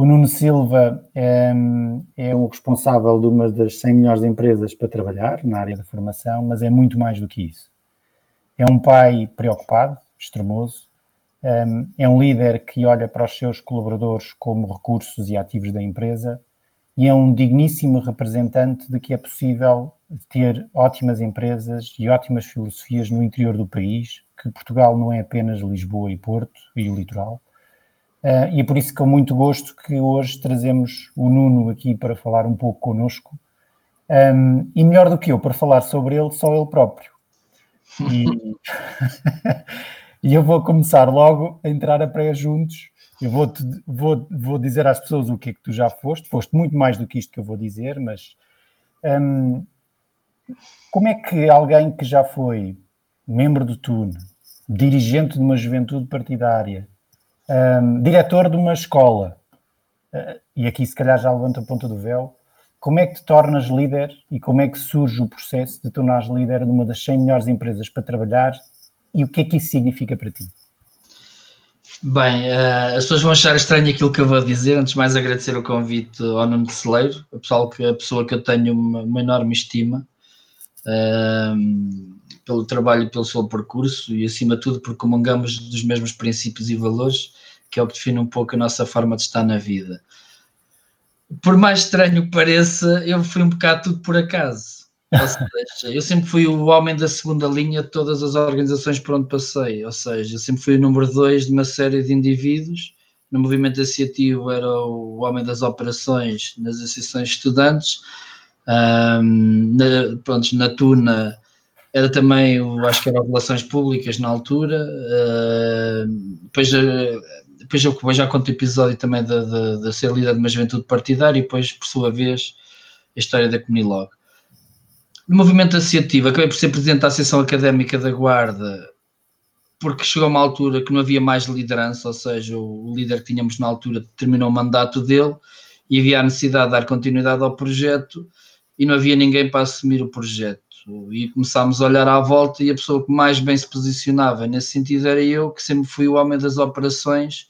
O Nuno Silva é, é, o responsável de uma das 100 melhores empresas para trabalhar na área da formação, mas é muito mais do que isso. É um pai preocupado, extremoso, é um líder que olha para os seus colaboradores como recursos e ativos da empresa e é um digníssimo representante de que é possível ter ótimas empresas e ótimas filosofias no interior do país, que Portugal não é apenas Lisboa e Porto e o litoral, Uh, e é por isso que com muito gosto que hoje trazemos o Nuno aqui para falar um pouco connosco. Um, e melhor do que eu, para falar sobre ele, só ele próprio. E, e eu vou começar logo a entrar a pré juntos. Eu vou, -te, vou, vou dizer às pessoas o que é que tu já foste. Foste muito mais do que isto que eu vou dizer, mas um, como é que alguém que já foi membro do TUN, dirigente de uma juventude partidária, um, diretor de uma escola, uh, e aqui se calhar já levanta a ponta do véu, como é que te tornas líder e como é que surge o processo de tornares líder de uma das 100 melhores empresas para trabalhar e o que é que isso significa para ti? Bem, uh, as pessoas vão achar estranho aquilo que eu vou dizer. Antes de mais, agradecer o convite ao Nuno Celeiro, a pessoa que, a pessoa que eu tenho uma, uma enorme estima. Uh, pelo trabalho e pelo seu percurso e, acima de tudo, porque comungamos dos mesmos princípios e valores, que é o que define um pouco a nossa forma de estar na vida. Por mais estranho que pareça, eu fui um bocado tudo por acaso. Eu sempre fui o homem da segunda linha de todas as organizações por onde passei, ou seja, eu sempre fui o número dois de uma série de indivíduos. No movimento associativo era o homem das operações nas associações de estudantes, um, na, pronto, na Tuna era também, o, acho que era Relações Públicas na altura, uh, depois, uh, depois eu já conto o episódio também de, de, de, ser líder de uma juventude partidária e depois, por sua vez, a história da Comunilog. No movimento associativo, acabei por ser presidente da Associação Académica da Guarda, porque chegou uma altura que não havia mais liderança, ou seja, o líder que tínhamos na altura terminou o mandato dele e havia a necessidade de dar continuidade ao projeto e não havia ninguém para assumir o projeto e começámos a olhar à volta e a pessoa que mais bem se posicionava nesse sentido era eu, que sempre fui o homem das operações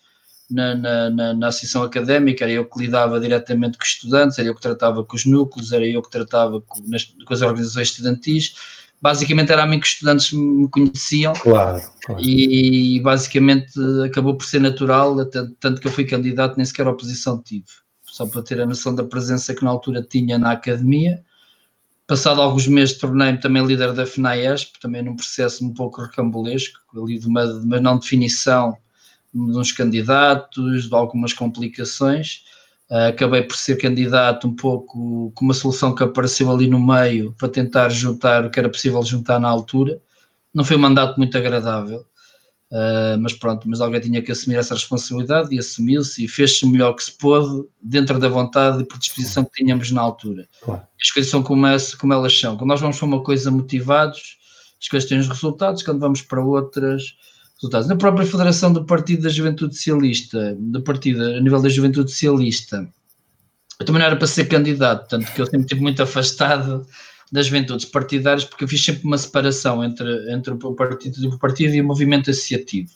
na, na, na, na associação académica, era eu que lidava diretamente com os estudantes, era eu que tratava com os núcleos, era eu que tratava com, nas, com as organizações estudantis, basicamente era a mim que os estudantes me conheciam. Claro, claro. E, e basicamente acabou por ser natural, até, tanto que eu fui candidato nem sequer a oposição tive, só para ter a noção da presença que na altura tinha na academia. Passado alguns meses tornei-me também líder da FNAESP, também num processo um pouco recambulesco, ali de uma, de uma não definição de uns candidatos, de algumas complicações. Uh, acabei por ser candidato um pouco com uma solução que apareceu ali no meio para tentar juntar o que era possível juntar na altura. Não foi um mandato muito agradável, Uh, mas pronto, mas alguém tinha que assumir essa responsabilidade e assumiu-se e fez-se o melhor que se pôde dentro da vontade e predisposição que tínhamos na altura. Claro. As coisas são como, essa, como elas são. Quando nós vamos para uma coisa motivados, as coisas têm os resultados, quando vamos para outras, resultados. Na própria Federação do Partido da Juventude Socialista, do partido a nível da Juventude Socialista, eu também não era para ser candidato, tanto que eu sempre estive muito afastado das juventudes partidárias, porque eu fiz sempre uma separação entre, entre o partido, o partido e o movimento associativo.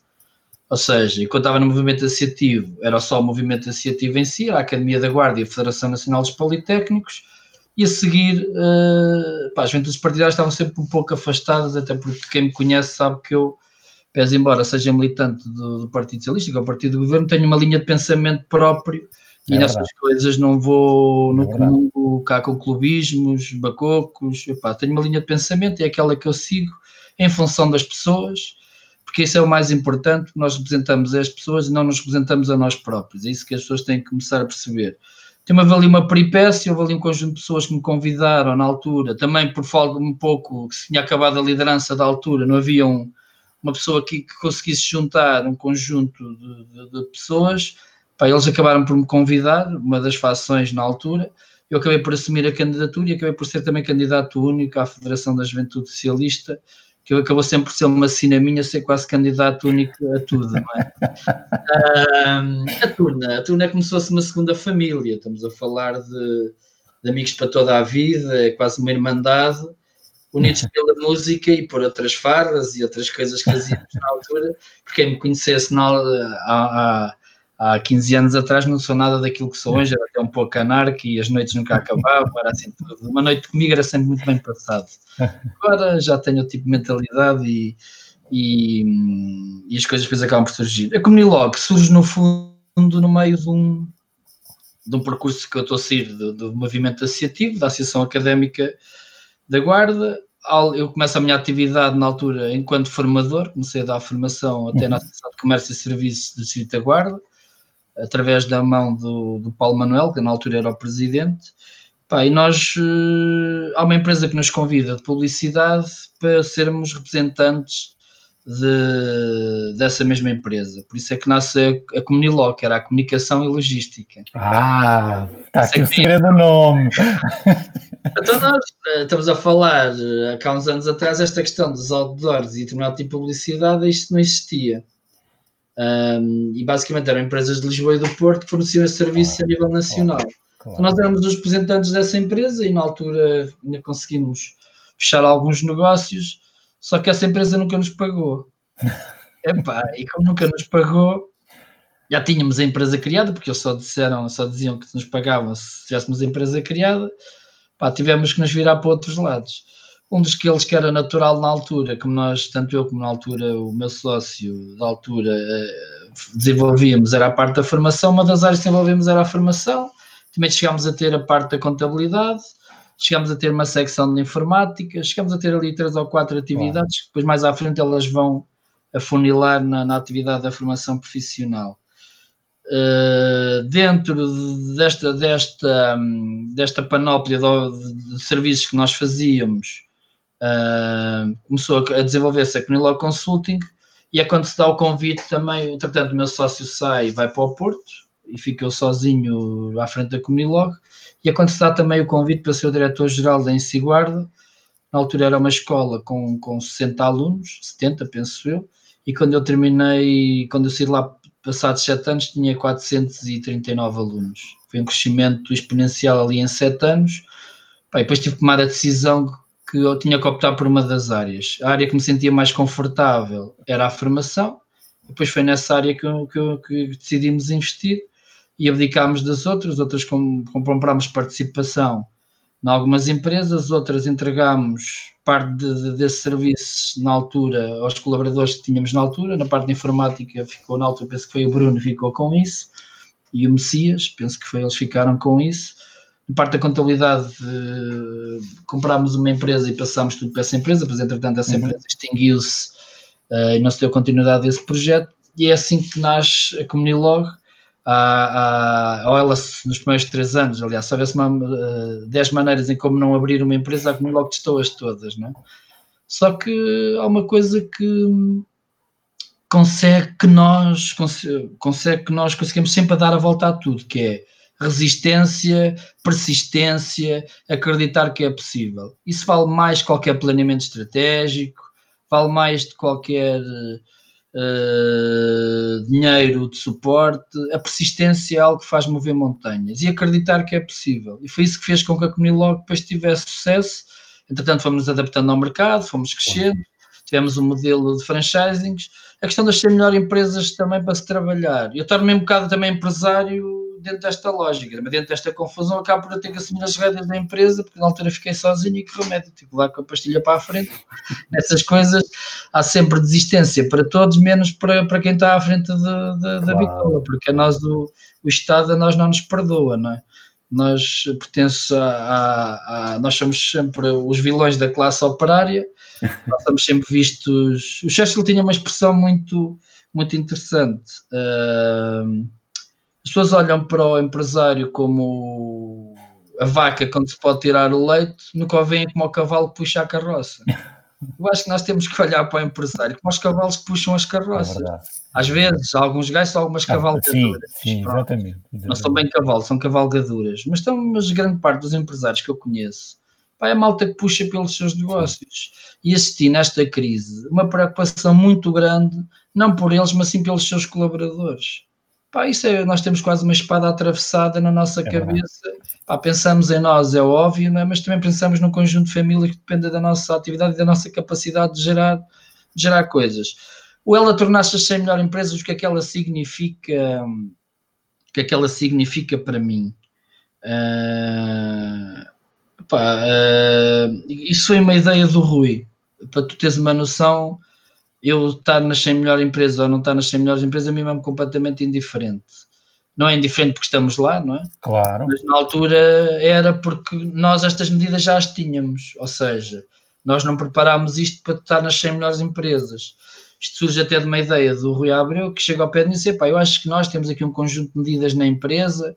Ou seja, quando estava no movimento associativo, era só o movimento associativo em si, a Academia da Guarda e a Federação Nacional dos Politécnicos, e a seguir, uh, pá, as juventudes partidárias estavam sempre um pouco afastadas, até porque quem me conhece sabe que eu, pese embora seja militante do, do Partido Socialista, que é o partido do governo, tenho uma linha de pensamento próprio e é nessas coisas não vou no é comum cá com clubismos, bacocos. Epá, tenho uma linha de pensamento e é aquela que eu sigo em função das pessoas, porque isso é o mais importante. Nós representamos as pessoas e não nos representamos a nós próprios. É isso que as pessoas têm que começar a perceber. Tem ali uma peripécia, houve ali um conjunto de pessoas que me convidaram na altura, também por falta um pouco que se tinha acabado a liderança da altura, não havia um, uma pessoa aqui que conseguisse juntar um conjunto de, de, de pessoas Pá, eles acabaram por me convidar, uma das fações na altura, eu acabei por assumir a candidatura e acabei por ser também candidato único à Federação da Juventude Socialista, que eu acabou sempre por ser uma sina minha, ser quase candidato único a tudo, não é? um, a turna, a turna é como se fosse uma segunda família, estamos a falar de, de amigos para toda a vida, é quase uma irmandade, unidos pela música e por outras farras e outras coisas que fazíamos na altura, porque quem me conhecesse na, há, há há 15 anos atrás não sou nada daquilo que sou hoje, era até um pouco anarca e as noites nunca acabavam, era assim tudo. Uma noite comigo era sempre muito bem passado. Agora já tenho o tipo de mentalidade e, e, e as coisas depois acabam por surgir. A Comunilog surge no fundo no meio de um, de um percurso que eu estou a sair do, do movimento associativo, da Associação Académica da Guarda. Eu começo a minha atividade na altura enquanto formador, comecei a dar formação até na Associação de Comércio e Serviços do Distrito da Guarda, através da mão do, do Paulo Manuel, que na altura era o presidente. Pá, e nós, uh, há uma empresa que nos convida de publicidade para sermos representantes de, dessa mesma empresa. Por isso é que nasce a, a Comuniló, que era a comunicação e logística. Ah, está aqui o segredo do nome. Então nós uh, estamos a falar, uh, há uns anos atrás, esta questão dos outdoors e determinado tipo de publicidade, isto não existia. Um, e basicamente eram empresas de Lisboa e do Porto que forneciam esse serviço a nível nacional. Claro. Então nós éramos os representantes dessa empresa e na altura ainda conseguimos fechar alguns negócios, só que essa empresa nunca nos pagou. Epá, e como nunca nos pagou, já tínhamos a empresa criada, porque eles só disseram, só diziam que nos pagavam se tivéssemos a empresa criada, pá, tivemos que nos virar para outros lados. Um dos que eles que era natural na altura, como nós, tanto eu como na altura o meu sócio da altura eh, desenvolvíamos, era a parte da formação, uma das áreas que desenvolvíamos era a formação, também chegámos a ter a parte da contabilidade, chegámos a ter uma secção de informática, chegámos a ter ali três ou quatro atividades, que depois mais à frente elas vão afunilar na, na atividade da formação profissional. Uh, dentro desta, desta, desta panóplia de, de, serviços que nós fazíamos, Uh, começou a desenvolver-se a Conilog Consulting e é quando se dá o convite também, entretanto o meu sócio sai e vai para o Porto e fica eu sozinho à frente da Comunilog e dá também o convite para ser o diretor-geral da Ensiguarda, na altura era uma escola com, com 60 alunos, 70 penso eu, e quando eu terminei, quando eu saí lá passados 7 anos tinha 439 alunos, foi um crescimento exponencial ali em 7 anos, Pá, depois tive que tomar a decisão que eu tinha que optar por uma das áreas. A área que me sentia mais confortável era a formação, depois foi nessa área que, que, que decidimos investir e abdicámos das outras, outras comprámos participação em algumas empresas, outras entregámos parte de, de, desses serviços na altura aos colaboradores que tínhamos na altura, na parte de informática ficou na altura, penso que foi o Bruno ficou com isso, e o Messias, penso que foi, eles ficaram com isso, em parte da contabilidade, uh, comprámos uma empresa e passámos tudo para essa empresa, pois entretanto essa uhum. empresa extinguiu-se uh, e não se deu continuidade a esse projeto, e é assim que nasce a Comunilog, há, há, ou ela nos primeiros três anos, aliás, se houvesse uh, dez maneiras em como não abrir uma empresa, a Comunilog testou-as todas, não é? Só que há uma coisa que consegue que nós consegue que nós conseguimos sempre dar a volta a tudo, que é resistência, persistência, acreditar que é possível. Isso vale mais que qualquer planeamento estratégico, vale mais de qualquer uh, dinheiro de suporte. A persistência é algo que faz mover montanhas e acreditar que é possível. E foi isso que fez com que a Comunilog depois tivesse sucesso. Entretanto, fomos adaptando ao mercado, fomos crescendo, tivemos um modelo de franchisings. A questão de ser melhor empresas também para se trabalhar. Eu torno-me um bocado também empresário dentro desta lógica, mas dentro desta confusão acabo por ter que assumir as rédeas da empresa, porque na altura fiquei sozinho e que remédio, tipo lá com a pastilha para a frente. Nessas coisas há sempre desistência para todos, menos para, para quem está à frente de, de, claro. da bitola, porque a nós o, o Estado a nós não nos perdoa, não é? Nós pertencemos a, a, a, nós somos sempre os vilões da classe operária, nós somos sempre vistos. O Churchill tinha uma expressão muito, muito interessante. Uh, as pessoas olham para o empresário como a vaca quando se pode tirar o leite, nunca o veem como o cavalo que puxa a carroça. Eu acho que nós temos que olhar para o empresário como os cavalos que puxam as carroças. É Às vezes, alguns gajos são algumas ah, cavalgaduras. Sim, sim exatamente, exatamente, Não são bem cavalos, são cavalgaduras. Mas, estão, mas grande parte dos empresários que eu conheço pá, é a malta que puxa pelos seus negócios. E assisti nesta crise uma preocupação muito grande, não por eles, mas sim pelos seus colaboradores. Pá, isso é, nós temos quase uma espada atravessada na nossa é cabeça. Pá, pensamos em nós, é óbvio, é? mas também pensamos num conjunto de famílias que depende da nossa atividade e da nossa capacidade de gerar, de gerar coisas. O ela tornar-se a 100 melhor empresas, o que é que ela significa que é que ela significa para mim. Uh, pá, uh, isso foi uma ideia do Rui. Para tu teres uma noção, eu estar nas 100 melhores empresas ou não estar nas 100 melhores empresas, a mim é completamente indiferente. Não é indiferente porque estamos lá, não é? Claro. Mas na altura era porque nós estas medidas já as tínhamos, ou seja, nós não preparámos isto para estar nas 100 melhores empresas. Isto surge até de uma ideia do Rui Abreu, que chega ao pé de mim e diz: pá, eu acho que nós temos aqui um conjunto de medidas na empresa,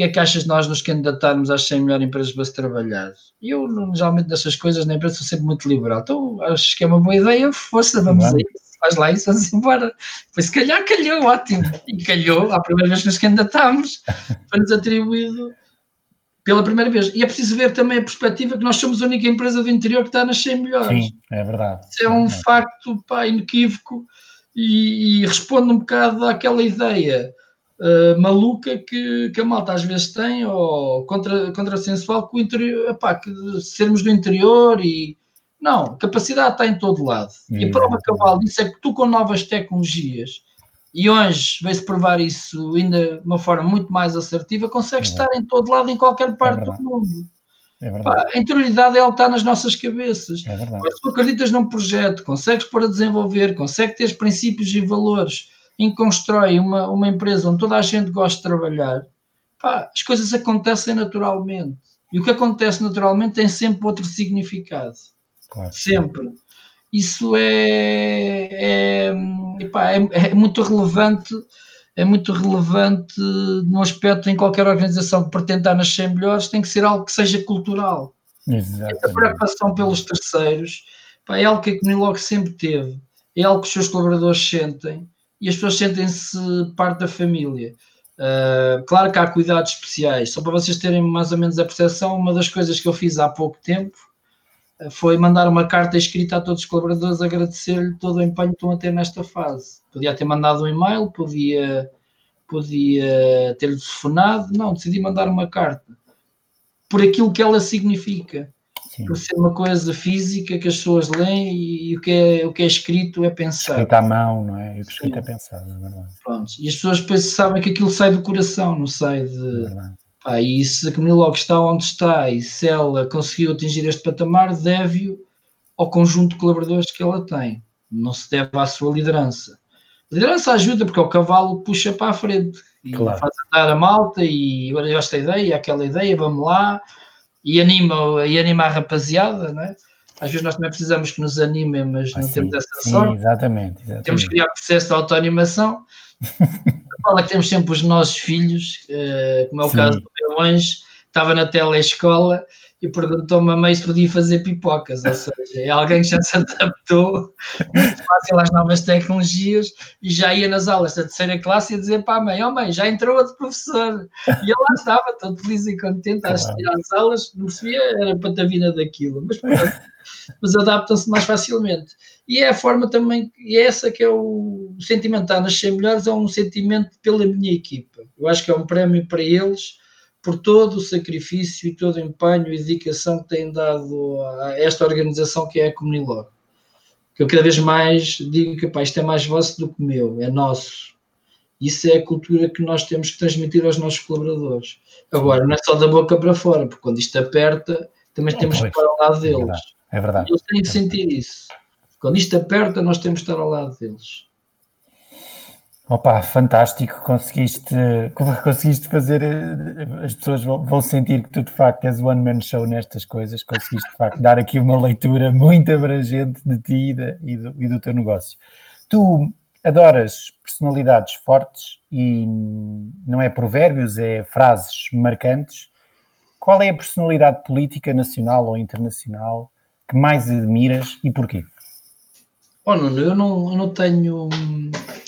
que é que achas de nós nos candidatarmos às 100 melhores empresas para se trabalhar? E eu, geralmente, dessas coisas na empresa sou sempre muito liberal. Então, acho que é uma boa ideia, força, vamos a isso. Faz lá isso, vamos embora. Pois se calhar calhou, ótimo. E calhou, a primeira vez que nos candidatámos, foi-nos atribuído pela primeira vez. E é preciso ver também a perspectiva que nós somos a única empresa do interior que está nas 100 melhores. Sim, é verdade. Isso é um é. facto pá, inequívoco e, e, responde um bocado àquela ideia uh, maluca que, que a malta às vezes tem, ou contra, contrassensual, que, o interior, epá, que sermos do interior e. Não, capacidade está em todo lado. E a prova cabal disso é que tu, com novas tecnologias, e hoje veio-se provar isso ainda de uma forma muito mais assertiva, consegue é estar em todo lado, em qualquer parte é do mundo. É Pá, a interioridade é ela está nas nossas cabeças. É Se tu acreditas num projeto, consegues pôr a desenvolver, consegues ter princípios e valores em que constrói uma, uma empresa onde toda a gente gosta de trabalhar, pá, as coisas acontecem naturalmente. E o que acontece naturalmente tem sempre outro significado. Claro. Sempre. Isso é, é, epá, é, é muito relevante é muito relevante no aspecto em qualquer organização que pretenda estar nas 100 melhores, tem que ser algo que seja cultural. Exatamente. A preocupação pelos terceiros pá, é algo que a Comunilog sempre teve, é algo que os seus colaboradores sentem e as pessoas sentem-se parte da família. Uh, claro que há cuidados especiais, só para vocês terem mais ou menos a percepção, uma das coisas que eu fiz há pouco tempo foi mandar uma carta escrita a todos os colaboradores agradecer-lhe todo o empenho que estão a ter nesta fase. Podia ter mandado um e-mail, podia, podia ter telefonado, não, decidi mandar uma carta por aquilo que ela significa. Sim. Por ser uma coisa física que as pessoas leem e, e, o, que é, o que é escrito é pensar. Escrito à mão, não é? E o que escrito é pensado, é verdade. Pronto. E as pessoas depois sabem que aquilo sai do coração, não sai de. É Pá, e se a Camila está onde está e se ela conseguiu atingir este patamar, deve-o ao conjunto de colaboradores que ela tem. Não se deve à sua liderança. A liderança ajuda porque o cavalo puxa para a frente e claro. faz andar a malta e olha esta ideia, aquela ideia, vamos lá e anima, e anima a rapaziada, não é? Às vezes nós também precisamos que nos animem, mas não sim, temos essa sim, sorte. Exatamente, exatamente. Temos que criar processo de autoanimação. fala que temos sempre os nossos filhos, uh, como é o Sim. caso do meu anjo, estava na telescola e perguntou-me a mãe se podia fazer pipocas, ou seja, é alguém que já se adaptou muito fácil às novas tecnologias e já ia nas aulas da terceira classe e dizer para a mãe, oh mãe, já entrou outro professor. E ela estava todo feliz e contente a assistir às aulas, não percebia, era patavina daquilo, mas pronto, mas adaptam-se mais facilmente. E é a forma também, e é essa que é o, o sentimento de nascer melhores, é um sentimento pela minha equipa. Eu acho que é um prémio para eles por todo o sacrifício e todo o empenho e dedicação que têm dado a esta organização que é a Comunilog. Que eu cada vez mais digo que pá, isto é mais vosso do que meu, é nosso. Isso é a cultura que nós temos que transmitir aos nossos colaboradores. Agora, não é só da boca para fora, porque quando isto aperta, também temos que estar ao lado deles. É verdade. É verdade. Eles têm de sentir isso. Quando isto aperta, nós temos de estar ao lado deles. Opa, fantástico, conseguiste, conseguiste fazer, eh, as pessoas vão sentir que tu de facto és one man show nestas coisas, conseguiste de facto dar aqui uma leitura muito abrangente de ti e, do, e do teu negócio. Tu adoras personalidades fortes e não é provérbios, é frases marcantes. Qual é a personalidade política nacional ou internacional que mais admiras e porquê? Oh, Nuno, eu não, eu não tenho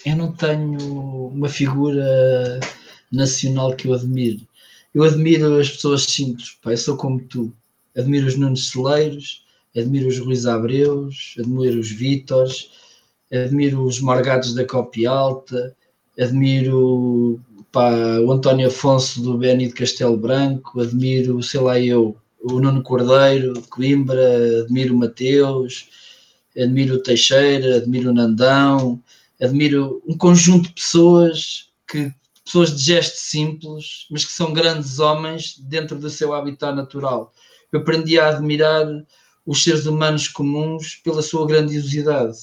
eu não tenho uma figura nacional que eu admire. Eu admiro as pessoas simples, pá, eu sou como tu. Admiro os Nunes Celeiros, admiro os Ruiz Abreus, admiro os Vítores, admiro os Margados da Copia Alta, admiro pá, o António Afonso do Beni de Castelo Branco, admiro, sei lá eu, o Nuno Cordeiro de Coimbra, admiro o Mateus, admiro o Teixeira, admiro o Nandão, admiro um conjunto de pessoas que pessoas de gestos simples, mas que são grandes homens dentro do seu habitat natural. Eu aprendi a admirar os seres humanos comuns pela sua grandiosidade.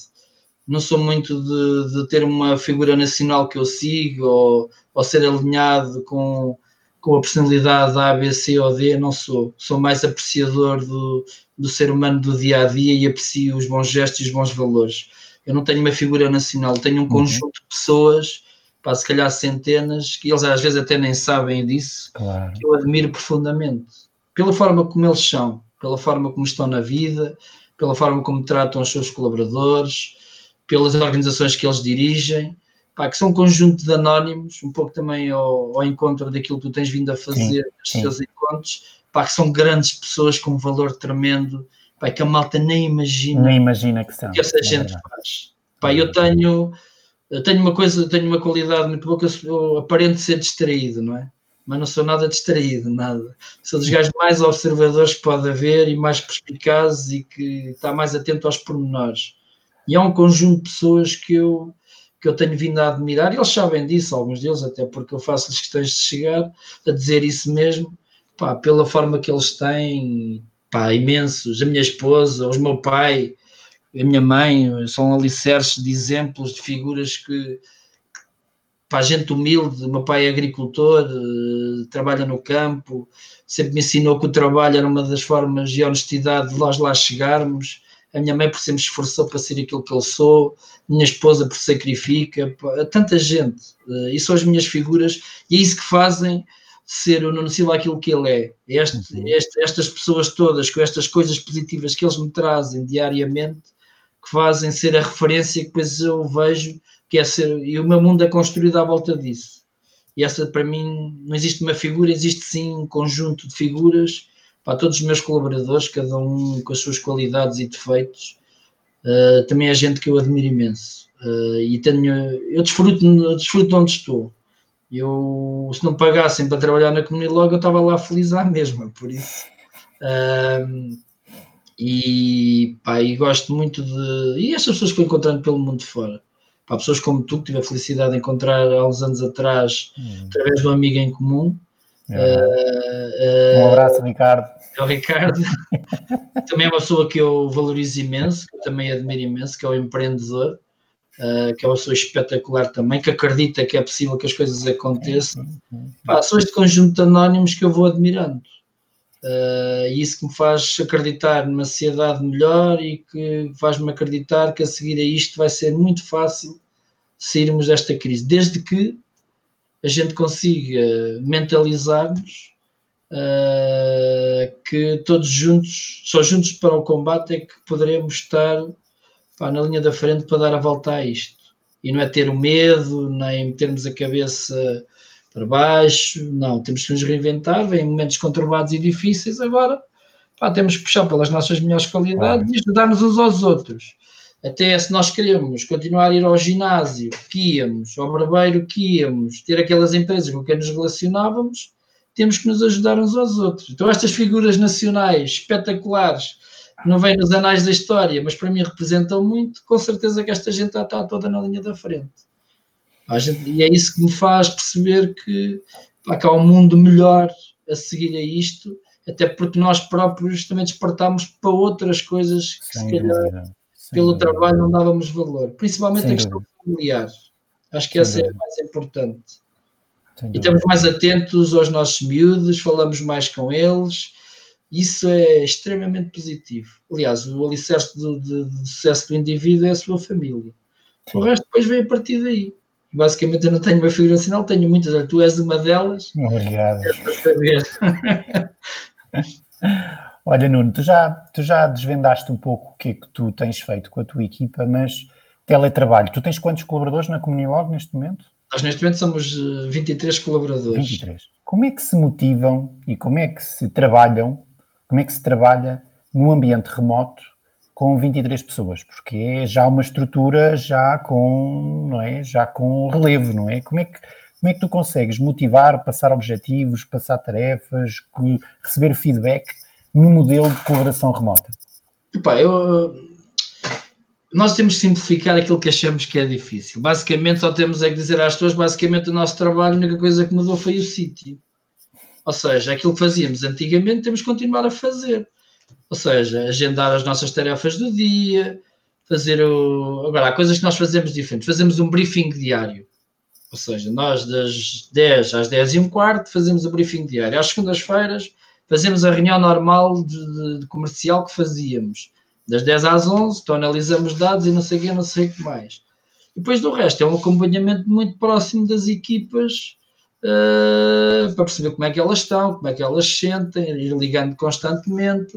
Não sou muito de, de ter uma figura nacional que eu sigo ou, ou ser alinhado com, com a personalidade A, B, C ou D, não sou. Sou mais apreciador do, do ser humano do dia a dia e aprecio os bons gestos e os bons valores. Eu não tenho uma figura nacional, tenho um uhum. conjunto de pessoas, pá, se calhar centenas, que eles às vezes até nem sabem disso, claro. que eu admiro profundamente. Pela forma como eles são, pela forma como estão na vida, pela forma como tratam os seus colaboradores, pelas organizações que eles dirigem, pá, que são um conjunto de anónimos, um pouco também ao, ao encontro daquilo que tu tens vindo a fazer nos teus encontros, pá, que são grandes pessoas com um valor tremendo, pá, que a malta nem imagina, nem imagina que, são, que essa é gente verdade. faz. Pá, eu tenho, eu tenho uma coisa, tenho uma qualidade muito boa que eu, eu aparento ser distraído, não é? mas não sou nada distraído, nada. Sou dos gajos mais observadores que pode haver e mais perspicazes e que está mais atento aos pormenores. E é um conjunto de pessoas que eu, que eu tenho vindo a admirar, e eles sabem disso, alguns deles, até porque eu faço-lhes questões de chegar a dizer isso mesmo, pá, pela forma que eles têm, pá, imensos. A minha esposa, o meu pai, a minha mãe, são alicerces de exemplos, de figuras que, para gente humilde, meu pai é agricultor, eh, trabalha no campo, sempre me ensinou que o trabalho era uma das formas de honestidade de nós lá chegarmos. A minha mãe por sempre esforçou para ser aquilo que eu sou, minha esposa por sacrifica, tanta gente. Eh, e são as minhas figuras, e é isso que fazem ser o Nuno Silva aquilo que ele é. Este, uhum. este, estas pessoas todas, com estas coisas positivas que eles me trazem diariamente, que fazem ser a referência que depois eu vejo que é ser, e o meu mundo é construído à volta disso. E essa, para mim, não existe uma figura, existe sim um conjunto de figuras para todos os meus colaboradores, cada um com as suas qualidades e defeitos. Uh, também é gente que eu admiro imenso. Uh, e tenho, eu desfruto, eu desfruto onde estou. Eu, se não pagassem para trabalhar na comunidade, eu estava lá feliz à mesma, por isso. Uh, e, pá, e gosto muito de. E estas pessoas que vou encontrando pelo mundo fora para pessoas como tu, que tive a felicidade de encontrar há uns anos atrás, hum. através de um amigo em comum. É. Uh, uh, um abraço, Ricardo. É o Ricardo. também é uma pessoa que eu valorizo imenso, que eu também admiro imenso, que é o empreendedor, uh, que é uma pessoa espetacular também, que acredita que é possível que as coisas aconteçam. Pá, são este conjunto de anónimos que eu vou admirando. E isso que me faz acreditar numa sociedade melhor e que faz-me acreditar que a seguir a isto vai ser muito fácil sairmos desta crise, desde que a gente consiga mentalizar-nos uh, que todos juntos, só juntos para o combate é que poderemos estar pá, na linha da frente para dar a volta a isto. E não é ter o medo, nem metermos a cabeça para baixo, não, temos que nos reinventar, vem momentos conturbados e difíceis, agora pá, temos que puxar pelas nossas melhores qualidades claro. e ajudar-nos uns aos outros. Até se nós queremos continuar a ir ao ginásio que íamos, ao barbeiro que íamos, ter aquelas empresas com quem nos relacionávamos, temos que nos ajudar uns aos outros. Então estas figuras nacionais espetaculares, não vêm nos anais da história, mas para mim representam muito, com certeza que esta gente está, toda na linha da frente. Gente, e é isso que me faz perceber que, pá, que há um mundo melhor a seguir a isto, até porque nós próprios também despertámos para outras coisas que Sem se calhar dúvida. Pelo Sem trabalho não dávamos valor, principalmente Sem a questão familiar. Acho que essa é a mais importante. e estamos mais atentos aos nossos miúdos, falamos mais com eles, isso é extremamente positivo. Aliás, o alicerce do, do, do sucesso do indivíduo é a sua família. Sim. O resto depois vem a partir daí. Basicamente eu não tenho uma figura nacional, tenho muitas, tu és uma delas. Obrigado. Olha, Nuno, tu já, tu já desvendaste um pouco o que é que tu tens feito com a tua equipa, mas teletrabalho, tu tens quantos colaboradores na Comunilog neste momento? Nós neste momento somos 23 eh, colaboradores. 23. Como é que se motivam e como é que se trabalham, como é que se trabalha num ambiente remoto com 23 pessoas, porque é já uma estrutura já com, não é, já com relevo, não é? Como é que como é que tu consegues motivar, passar objetivos, passar tarefas, receber feedback no modelo de colaboração remota? Epá, eu, nós temos que simplificar aquilo que achamos que é difícil. Basicamente, só temos é que dizer às pessoas: basicamente, o nosso trabalho, a única coisa que mudou foi o sítio. Ou seja, aquilo que fazíamos antigamente, temos que continuar a fazer. Ou seja, agendar as nossas tarefas do dia, fazer o. Agora, há coisas que nós fazemos diferentes. Fazemos um briefing diário. Ou seja, nós das 10 às 10 e um quarto fazemos o briefing diário. Às segundas-feiras fazemos a reunião normal de, de, comercial que fazíamos. Das 10 às 11, então analisamos dados e não sei o que, não sei o que mais. E depois do resto, é um acompanhamento muito próximo das equipas uh, para perceber como é que elas estão, como é que elas sentem, ir ligando constantemente,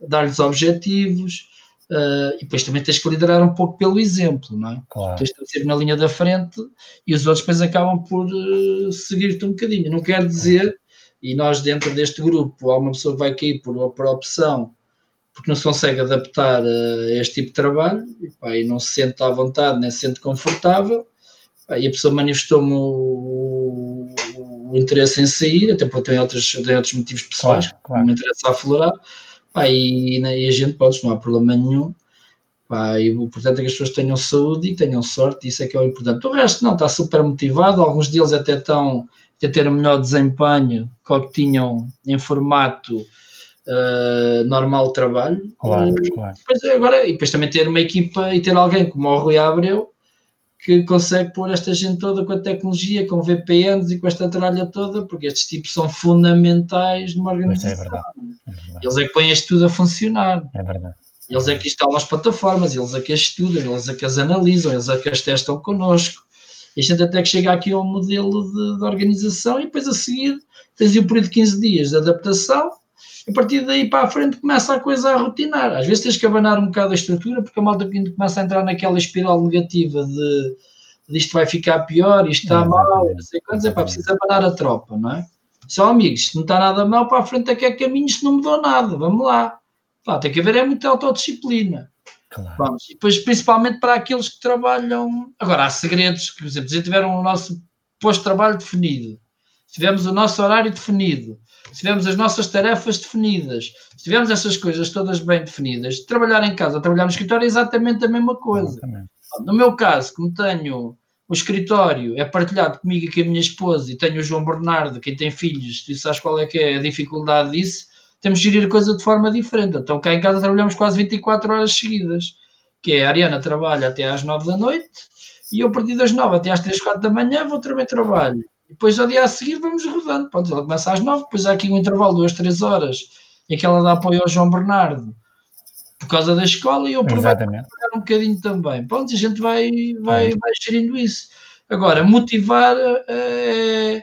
dar-lhes objetivos. Uh, e depois também tens que liderar um pouco pelo exemplo, não é? Claro. Tens de ser na linha da frente e os outros depois acabam por uh, seguir-te um bocadinho. Não quer dizer, e nós dentro deste grupo, há uma pessoa que vai cair por, por opção porque não se consegue adaptar a este tipo de trabalho e, pá, e não se sente à vontade, nem se sente confortável. Pá, e a pessoa manifestou-me o, o, o, interesse em sair, até porque tem outros, tem outros motivos pessoais claro, claro. que me interessa aflorar. Pá, e, e, a gente, pode, não há problema nenhum. Pá, e o importante é que as pessoas tenham saúde e tenham sorte, isso é que é o importante. O resto não, está super motivado, alguns deles até estão a ter um melhor desempenho que o que tinham em formato uh, normal de trabalho. Claro, uh, claro. Depois, agora, e depois também ter uma equipa e ter alguém como o Rui Abreu que consegue pôr esta gente toda com a tecnologia, com VPNs e com esta tralha toda, porque estes tipos são fundamentais numa organização. É verdade, é verdade. Eles é que põem isto tudo a funcionar. É verdade. Eles é que instalam as plataformas, eles é que as estudam, eles é que as analisam, eles é que as testam connosco. E a gente até que chega aqui ao modelo de, de organização e depois a seguir tens o período de 15 dias de adaptação a partir daí para a frente começa a coisa a rotinar. Às vezes tens que abanar um bocado a estrutura, porque a malta começa a entrar naquela espiral negativa de, de isto vai ficar pior, isto está é, mal, não sei quantos, é para precisa abanar a tropa, não é? Só amigos, se não está nada mal, para a frente é que é caminho, se não mudou nada, vamos lá. Pá, tem que haver é muita autodisciplina. Claro. Vamos. E depois, principalmente para aqueles que trabalham. Agora, há segredos, por exemplo, se tiveram o nosso posto de trabalho definido, se tivermos o nosso horário definido, se tivermos as nossas tarefas definidas, se tivermos essas coisas todas bem definidas, trabalhar em casa, trabalhar no escritório é exatamente a mesma coisa. Exatamente. No meu caso, como tenho o escritório é partilhado comigo e com a minha esposa e tenho o João Bernardo, quem tem filhos, tu sabes qual é que é a dificuldade disso, temos de gerir a coisa de forma diferente. Então cá em casa trabalhamos quase 24 horas seguidas, que é a Ariana trabalha até às 9 da noite e eu a partir das 9 até às 3, 4 da manhã vou também trabalho depois ao dia a seguir vamos rodando. Pronto, ela começa às nove, depois há aqui um intervalo de duas, três horas em que ela dá apoio ao João Bernardo por causa da escola e eu aproveito um bocadinho também. Pronto, a gente vai, vai, vai gerindo isso. Agora, motivar é,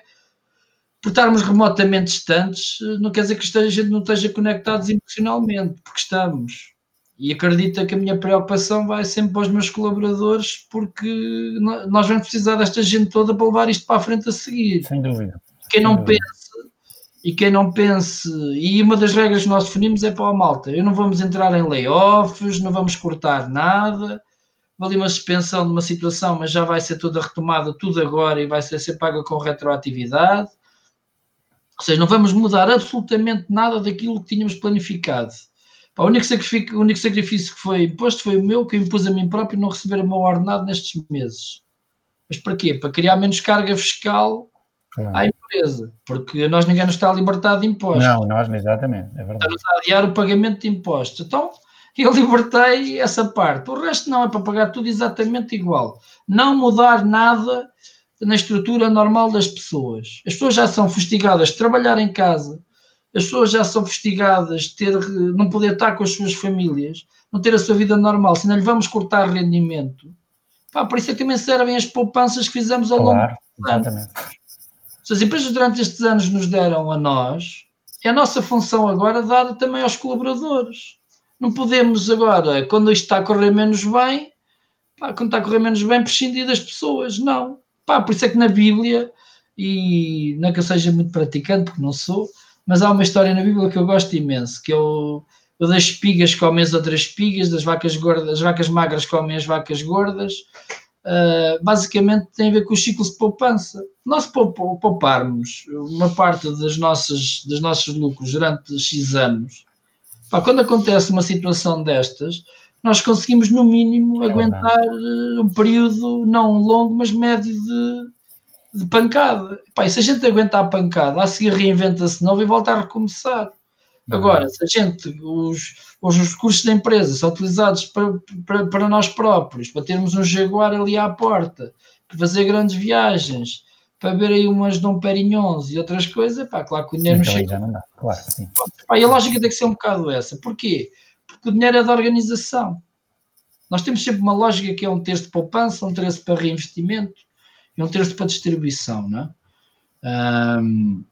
por estarmos remotamente distantes, não quer dizer que a gente não esteja conectados emocionalmente, porque estamos. E acredita que a minha preocupação vai sempre para os meus colaboradores, porque nós vamos precisar desta gente toda para levar isto para a frente a seguir. Sem dúvida. Quem não pense, e quem não pense, e uma das regras que nós definimos é para a malta: eu não vamos entrar em layoffs, não vamos cortar nada, ali uma suspensão de uma situação, mas já vai ser toda retomada, tudo agora, e vai ser, ser paga com retroatividade. Ou seja, não vamos mudar absolutamente nada daquilo que tínhamos planificado o único, sacrifício, o único sacrifício que foi imposto foi o meu, que eu impus a mim próprio não receber o meu ordenado nestes meses. Mas para quê? Para criar menos carga fiscal claro. à empresa, porque nós ninguém nos está a libertar de impostos. Não, nós, exatamente, é verdade. Estamos a adiar o pagamento de impostos. Então, eu libertei essa parte. O resto não, é para pagar tudo exatamente igual. Não mudar nada na estrutura normal das pessoas. As pessoas já são fustigadas de trabalhar em casa, as pessoas já são investigadas de ter, não poder estar com as suas famílias, não ter a sua vida normal, se não lhe vamos cortar rendimento. Pá, por isso é que também servem as poupanças que fizemos ao claro, longo dos anos. Se as empresas durante estes anos nos deram a nós, é a nossa função agora dar também aos colaboradores. Não podemos agora, quando isto está a correr menos bem, pá, quando está a correr menos bem, prescindir das pessoas. Não. Pá, por isso é que na Bíblia, e não é que eu seja muito praticante, porque não sou, mas há uma história na Bíblia que eu gosto imenso, que é o, o das espigas comem as outras espigas, das vacas gordas, as vacas magras comem as vacas gordas. Uh, basicamente tem a ver com os ciclos de poupança. Nós pouparmos uma parte das nossas, dos nossos lucros durante X anos, pá, quando acontece uma situação destas, nós conseguimos, no mínimo, é aguentar uh, um período não longo, mas médio de, de pancada. Pá, e se a gente aguentar a pancada, a seguir reinventa-se novo e volta a recomeçar. Agora, se a gente, os, os recursos da empresa são utilizados para, para, para nós próprios, para termos um Jaguar ali à porta, para fazer grandes viagens, para ver aí umas Dom Perignons e outras coisas, pá, claro que o dinheiro não chega. Não dá, claro, sim. Pá, e a lógica tem que ser um bocado essa. Porquê? Porque o dinheiro é da organização. Nós temos sempre uma lógica que é um terço de poupança, um terço para reinvestimento e um terço para distribuição, não é? Um,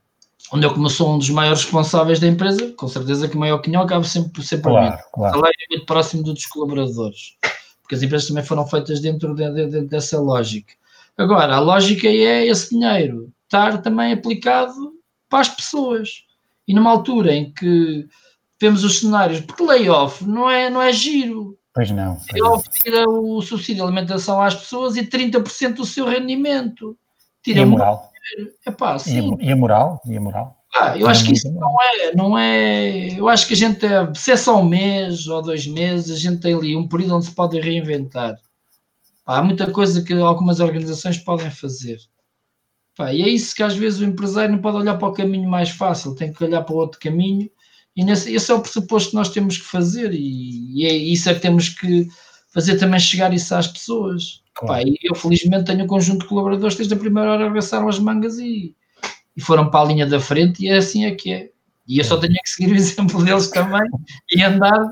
onde eu, como sou um dos maiores responsáveis da empresa, com certeza que o maior quinhão acaba sempre por ser para claro, mim. Claro. O salário é muito próximo dos colaboradores, porque as empresas também foram feitas dentro de, de, de, dessa lógica. Agora, a lógica é esse dinheiro estar também aplicado para as pessoas. E numa altura em que vemos os cenários, porque layoff não é, não é giro. Pois não. Layoff tira o subsídio de alimentação às pessoas e 30% do seu rendimento. Tira e a moral. Epá, sim. E a moral? E a moral? Ah, eu acho que isso não é, não é. Eu acho que a gente, é, se é só um mês ou dois meses, a gente tem ali um período onde se pode reinventar. Pá, há muita coisa que algumas organizações podem fazer. Pá, e é isso que às vezes o empresário não pode olhar para o caminho mais fácil, tem que olhar para outro caminho. E nesse, esse é o pressuposto que nós temos que fazer, e, e é isso é que temos que fazer também chegar isso às pessoas. Claro. Pá, e eu felizmente tenho um conjunto de colaboradores desde a primeira hora arregaçaram as mangas e, e foram para a linha da frente, e é assim é que é. E eu só tenho que seguir o exemplo deles também e andar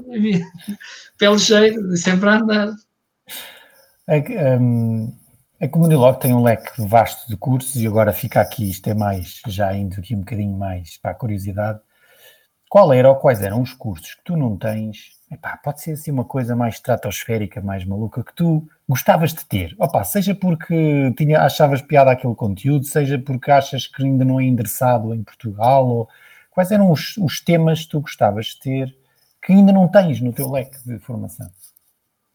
pelo cheiro, sempre a andar. A, um, a Comunilog tem um leque vasto de cursos e agora fica aqui, isto é mais, já indo aqui um bocadinho mais para a curiosidade. Qual era ou quais eram os cursos que tu não tens? Epá, pode ser assim uma coisa mais estratosférica, mais maluca, que tu gostavas de ter. Opa, seja porque tinha, achavas piada aquele conteúdo, seja porque achas que ainda não é endereçado em Portugal, ou quais eram os, os temas que tu gostavas de ter que ainda não tens no teu leque de formação?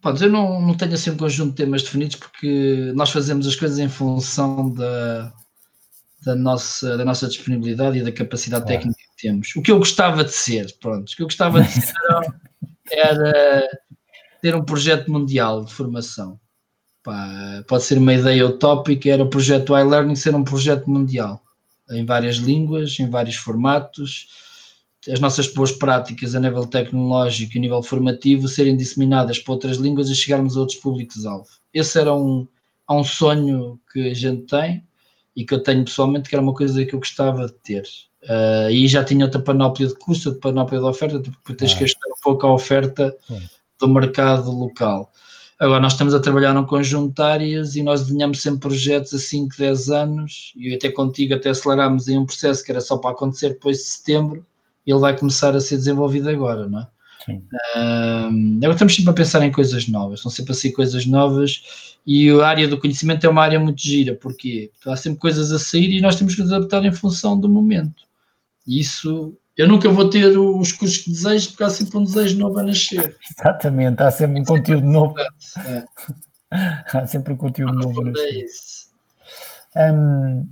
Pode, eu não, não tenho assim um conjunto de temas definidos porque nós fazemos as coisas em função da, da, nossa, da nossa disponibilidade e da capacidade claro. técnica temos. O que eu gostava de ser, pronto, o que eu gostava de ser era ter um projeto mundial de formação. Pá, pode ser uma ideia utópica, era o projeto iLearning ser um projeto mundial, em várias línguas, em vários formatos, as nossas boas práticas a nível tecnológico e a nível formativo serem disseminadas para outras línguas e chegarmos a outros públicos-alvo. Esse era um, um sonho que a gente tem e que eu tenho pessoalmente, que era uma coisa que eu gostava de ter. Uh, e já tinha outra panóplia de custo, outra panóplia de oferta, porque tens ah. que ajustar um pouco a oferta Sim. do mercado local. Agora, nós estamos a trabalhar num conjunto de áreas e nós desenhamos sempre projetos a 5, 10 anos e até contigo até acelerámos em um processo que era só para acontecer depois de setembro ele vai começar a ser desenvolvido agora, não é? Sim. Um, agora estamos sempre a pensar em coisas novas, estão sempre a ser coisas novas e a área do conhecimento é uma área muito gira, porque há sempre coisas a sair e nós temos que nos adaptar em função do momento. Isso, eu nunca vou ter os cursos que desejo, porque há sempre um desejo novo a nascer. Exatamente, há sempre um conteúdo novo. É. há sempre um conteúdo novo a nascer. É um,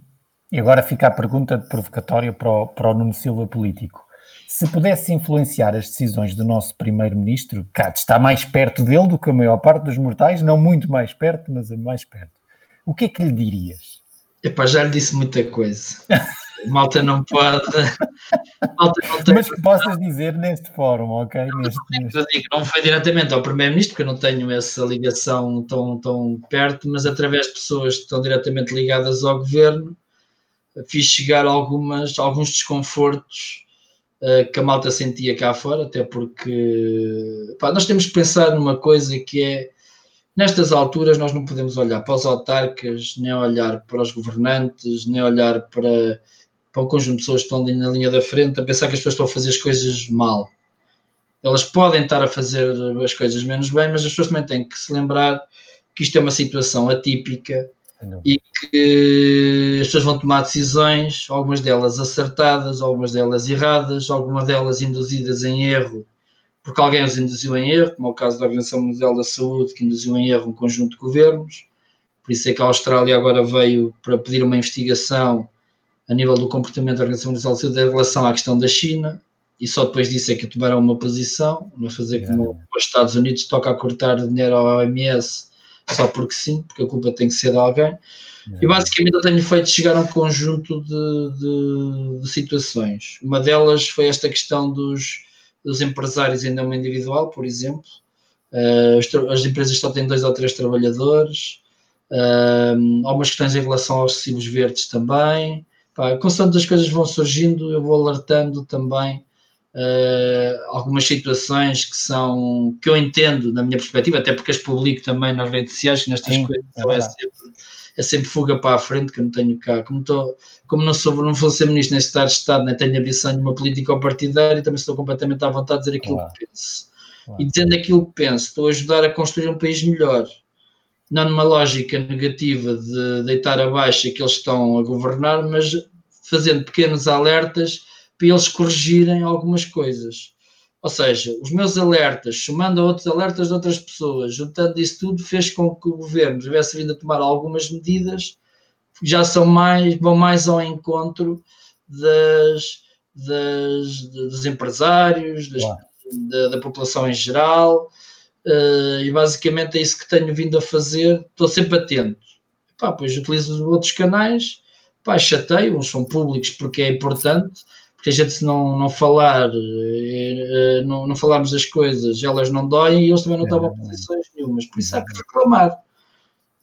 e agora fica a pergunta de provocatória para o, para o Nuno Silva político se pudesse influenciar as decisões do nosso primeiro-ministro, cá está mais perto dele do que a maior parte dos mortais, não muito mais perto, mas mais perto. O que é que lhe dirias? Epá, já lhe disse muita coisa. Malta não pode. Malta não tem... Mas que possas dizer neste fórum, ok? Neste, neste... Digo, não foi diretamente ao Primeiro-Ministro, porque eu não tenho essa ligação tão, tão perto, mas através de pessoas que estão diretamente ligadas ao governo, fiz chegar algumas, alguns desconfortos uh, que a malta sentia cá fora, até porque pá, nós temos que pensar numa coisa que é nestas alturas nós não podemos olhar para os autarcas, nem olhar para os governantes, nem olhar para, para o conjunto de pessoas que estão ali na linha da frente a pensar que as pessoas estão a fazer as coisas mal. Elas podem estar a fazer as coisas menos bem, mas as pessoas também têm que se lembrar que isto é uma situação atípica e que as pessoas vão tomar decisões, algumas delas acertadas, algumas delas erradas, algumas delas induzidas em erro, porque alguém os induziu em erro, como é o caso da Organização Mundial da Saúde, que induziu em erro um conjunto de governos. Por isso é que a Austrália agora veio para pedir uma investigação a nível do comportamento da Organização Mundial da Saúde em relação à questão da China. e só depois disso é que tomaram uma posição, não fazer como os Estados Unidos toca a cortar dinheiro ao OMS só porque sim, porque a culpa tem que ser de alguém. E basicamente eu tenho feito chegar a um conjunto de, de, de, situações. Uma delas foi esta questão dos, dos empresários em nome individual, por exemplo. Uh, as, as, empresas só têm dois ou três trabalhadores. Uh, há umas questões em relação aos recibos verdes também. Pá, constante as coisas vão surgindo, eu vou alertando também uh, algumas situações que são que eu entendo na minha perspectiva, até porque as publico também nas redes sociais, nestas Sim, coisas é, é, sempre, é, sempre, fuga para a frente, que eu não tenho cá, como, tô, como não sou, não vou ser ministro nem Estado de Estado, nem tenho ambição de uma política ou partidária, também estou completamente à vontade de dizer aquilo claro. que penso. Claro. E dizendo aquilo que penso, estou a ajudar a construir um país melhor não numa lógica negativa de deitar abaixo que estão a governar, mas fazendo pequenos alertas para eles corrigirem algumas coisas. Ou seja, os meus alertas, somando a outros alertas de outras pessoas, juntando isso tudo, fez com que o governo tivesse vindo a tomar algumas medidas que já são mais, vão mais ao encontro das, das dos empresários, das, da, da, população em geral, uh, e basicamente é isso que tenho vindo a fazer, estou sempre atento. Pá, pois utilizo outros canais, pá, chateio, uns são públicos porque é importante, porque a gente se não, não falar, eh, não, não falarmos das coisas, elas não doem e eles também não é, tomam posições nenhumas, por isso há que reclamar.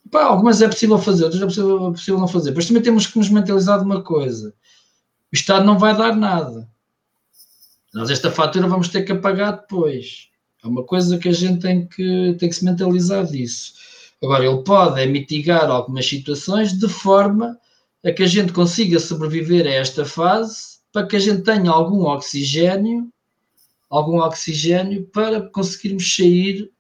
Pá, algumas é possível fazer, outras é possível, é possível não fazer, mas também temos que nos mentalizar de uma coisa: o Estado não vai dar nada. Nós esta fatura vamos ter que pagar depois. É uma coisa que a gente tem que, tem que se mentalizar disso. Agora, ele pode é mitigar algumas situações de forma a que a gente consiga sobreviver a esta fase para que a gente tenha algum oxigênio, algum oxigênio para conseguirmos sair,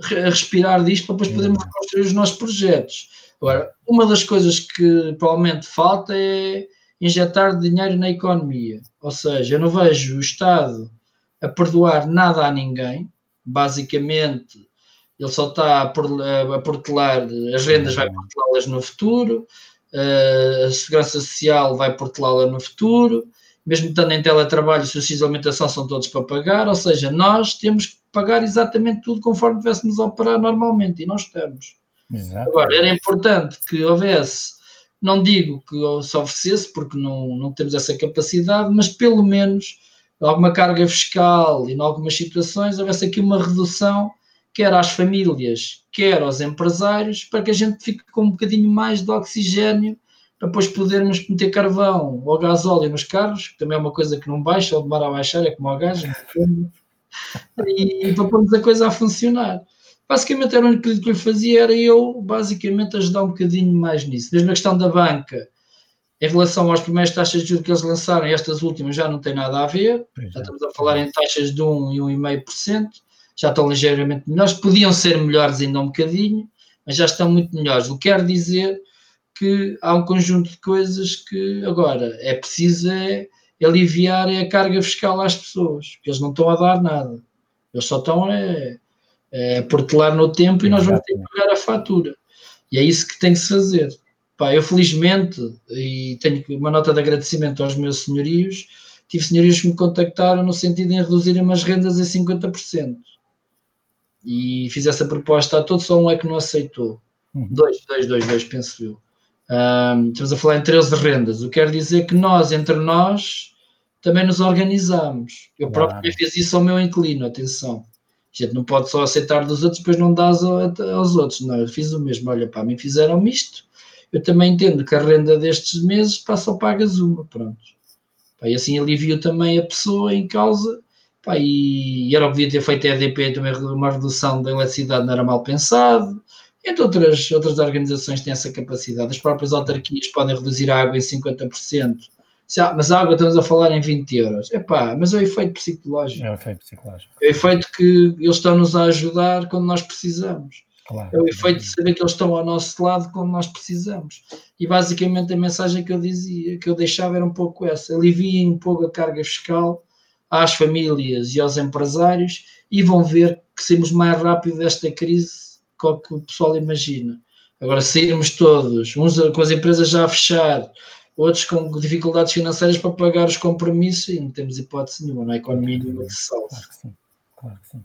respirar disto, para depois podermos construir os nossos projetos. Agora, uma das coisas que provavelmente falta é injetar dinheiro na economia. Ou seja, eu não vejo o Estado a perdoar nada a ninguém, basicamente ele só está a portelar, as rendas vai portelá-las no futuro, a segurança social vai portelá-la no futuro, mesmo estando em teletrabalho, os de alimentação são todos para pagar, ou seja, nós temos que pagar exatamente tudo conforme estivéssemos a operar normalmente, e nós estamos. Exato. Agora, era importante que houvesse, não digo que se oferecesse, porque não, não temos essa capacidade, mas pelo menos alguma carga fiscal e em algumas situações houvesse aqui uma redução, quer às famílias, quer aos empresários, para que a gente fique com um bocadinho mais de oxigênio para depois podermos meter carvão ou gasóleo nos carros, que também é uma coisa que não baixa ou demora a baixar, é como o gás, e para pormos a coisa a funcionar. Basicamente era o único que lhe fazia, era eu basicamente ajudar um bocadinho mais nisso. Mesmo a questão da banca, em relação às primeiras taxas de juros que eles lançaram, estas últimas já não tem nada a ver, já estamos a falar em taxas de 1 e 1,5%, já estão ligeiramente melhores, podiam ser melhores ainda um bocadinho, mas já estão muito melhores. O que quer dizer que há um conjunto de coisas que agora é preciso é aliviar a carga fiscal às pessoas, porque eles não estão a dar nada. Eles só estão a, a portelar no tempo e nós vamos ter que pagar a fatura. E é isso que tem que se fazer. Pá, eu felizmente, e tenho uma nota de agradecimento aos meus senhorios, tive senhorios que me contactaram no sentido de reduzirem as rendas em 50%. E fiz essa proposta a todos, só um é que não aceitou. Uhum. Dois, dois, dois, dois, penso eu. Um, estamos a falar em 13 rendas, o que quer dizer que nós, entre nós, também nos organizamos. Eu claro. próprio fiz isso ao meu inclino, atenção. A gente não pode só aceitar dos outros, depois não dá aos, outros. Não, eu fiz o mesmo. Olha, para mim fizeram isto. Eu também entendo que a renda destes meses passa pagas uma, pronto. Pá, e assim alivio também a pessoa em causa. Pá, e, e era o que ter feito a EDP também uma redução da eletricidade, não era mal pensado. Entre outras, outras organizações têm essa capacidade. As próprias autarquias podem reduzir a água em 50%. Mas a água estamos a falar em 20 euros. Epá, mas é o efeito psicológico. É o efeito psicológico. É o efeito que eles estão-nos a ajudar quando nós precisamos. Claro. É o efeito de saber que eles estão ao nosso lado quando nós precisamos. E basicamente a mensagem que eu dizia, que eu deixava era um pouco essa. Aliviem um pouco a carga fiscal às famílias e aos empresários e vão ver que saímos mais rápido desta crise que o pessoal imagina. Agora, sairmos todos, uns com as empresas já a fechar, outros com dificuldades financeiras para pagar os compromissos e não temos hipótese nenhuma, não é economia nenhuma se salve. Claro que sim, claro que sim.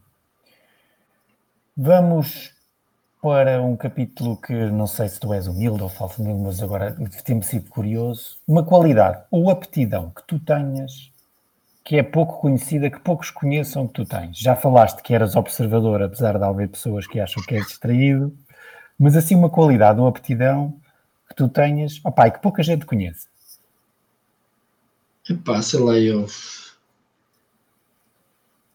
Vamos para um capítulo que não sei se tu és humilde ou falso humilde, mas agora tem-me sido curioso. Uma qualidade ou aptidão que tu tenhas que é pouco conhecida, que poucos conheçam que tu tens. Já falaste que eras observador, apesar de haver pessoas que acham que és distraído, mas assim uma qualidade ou aptidão que tu tenhas, opá, e que pouca gente conhece. Epá, sei lá, eu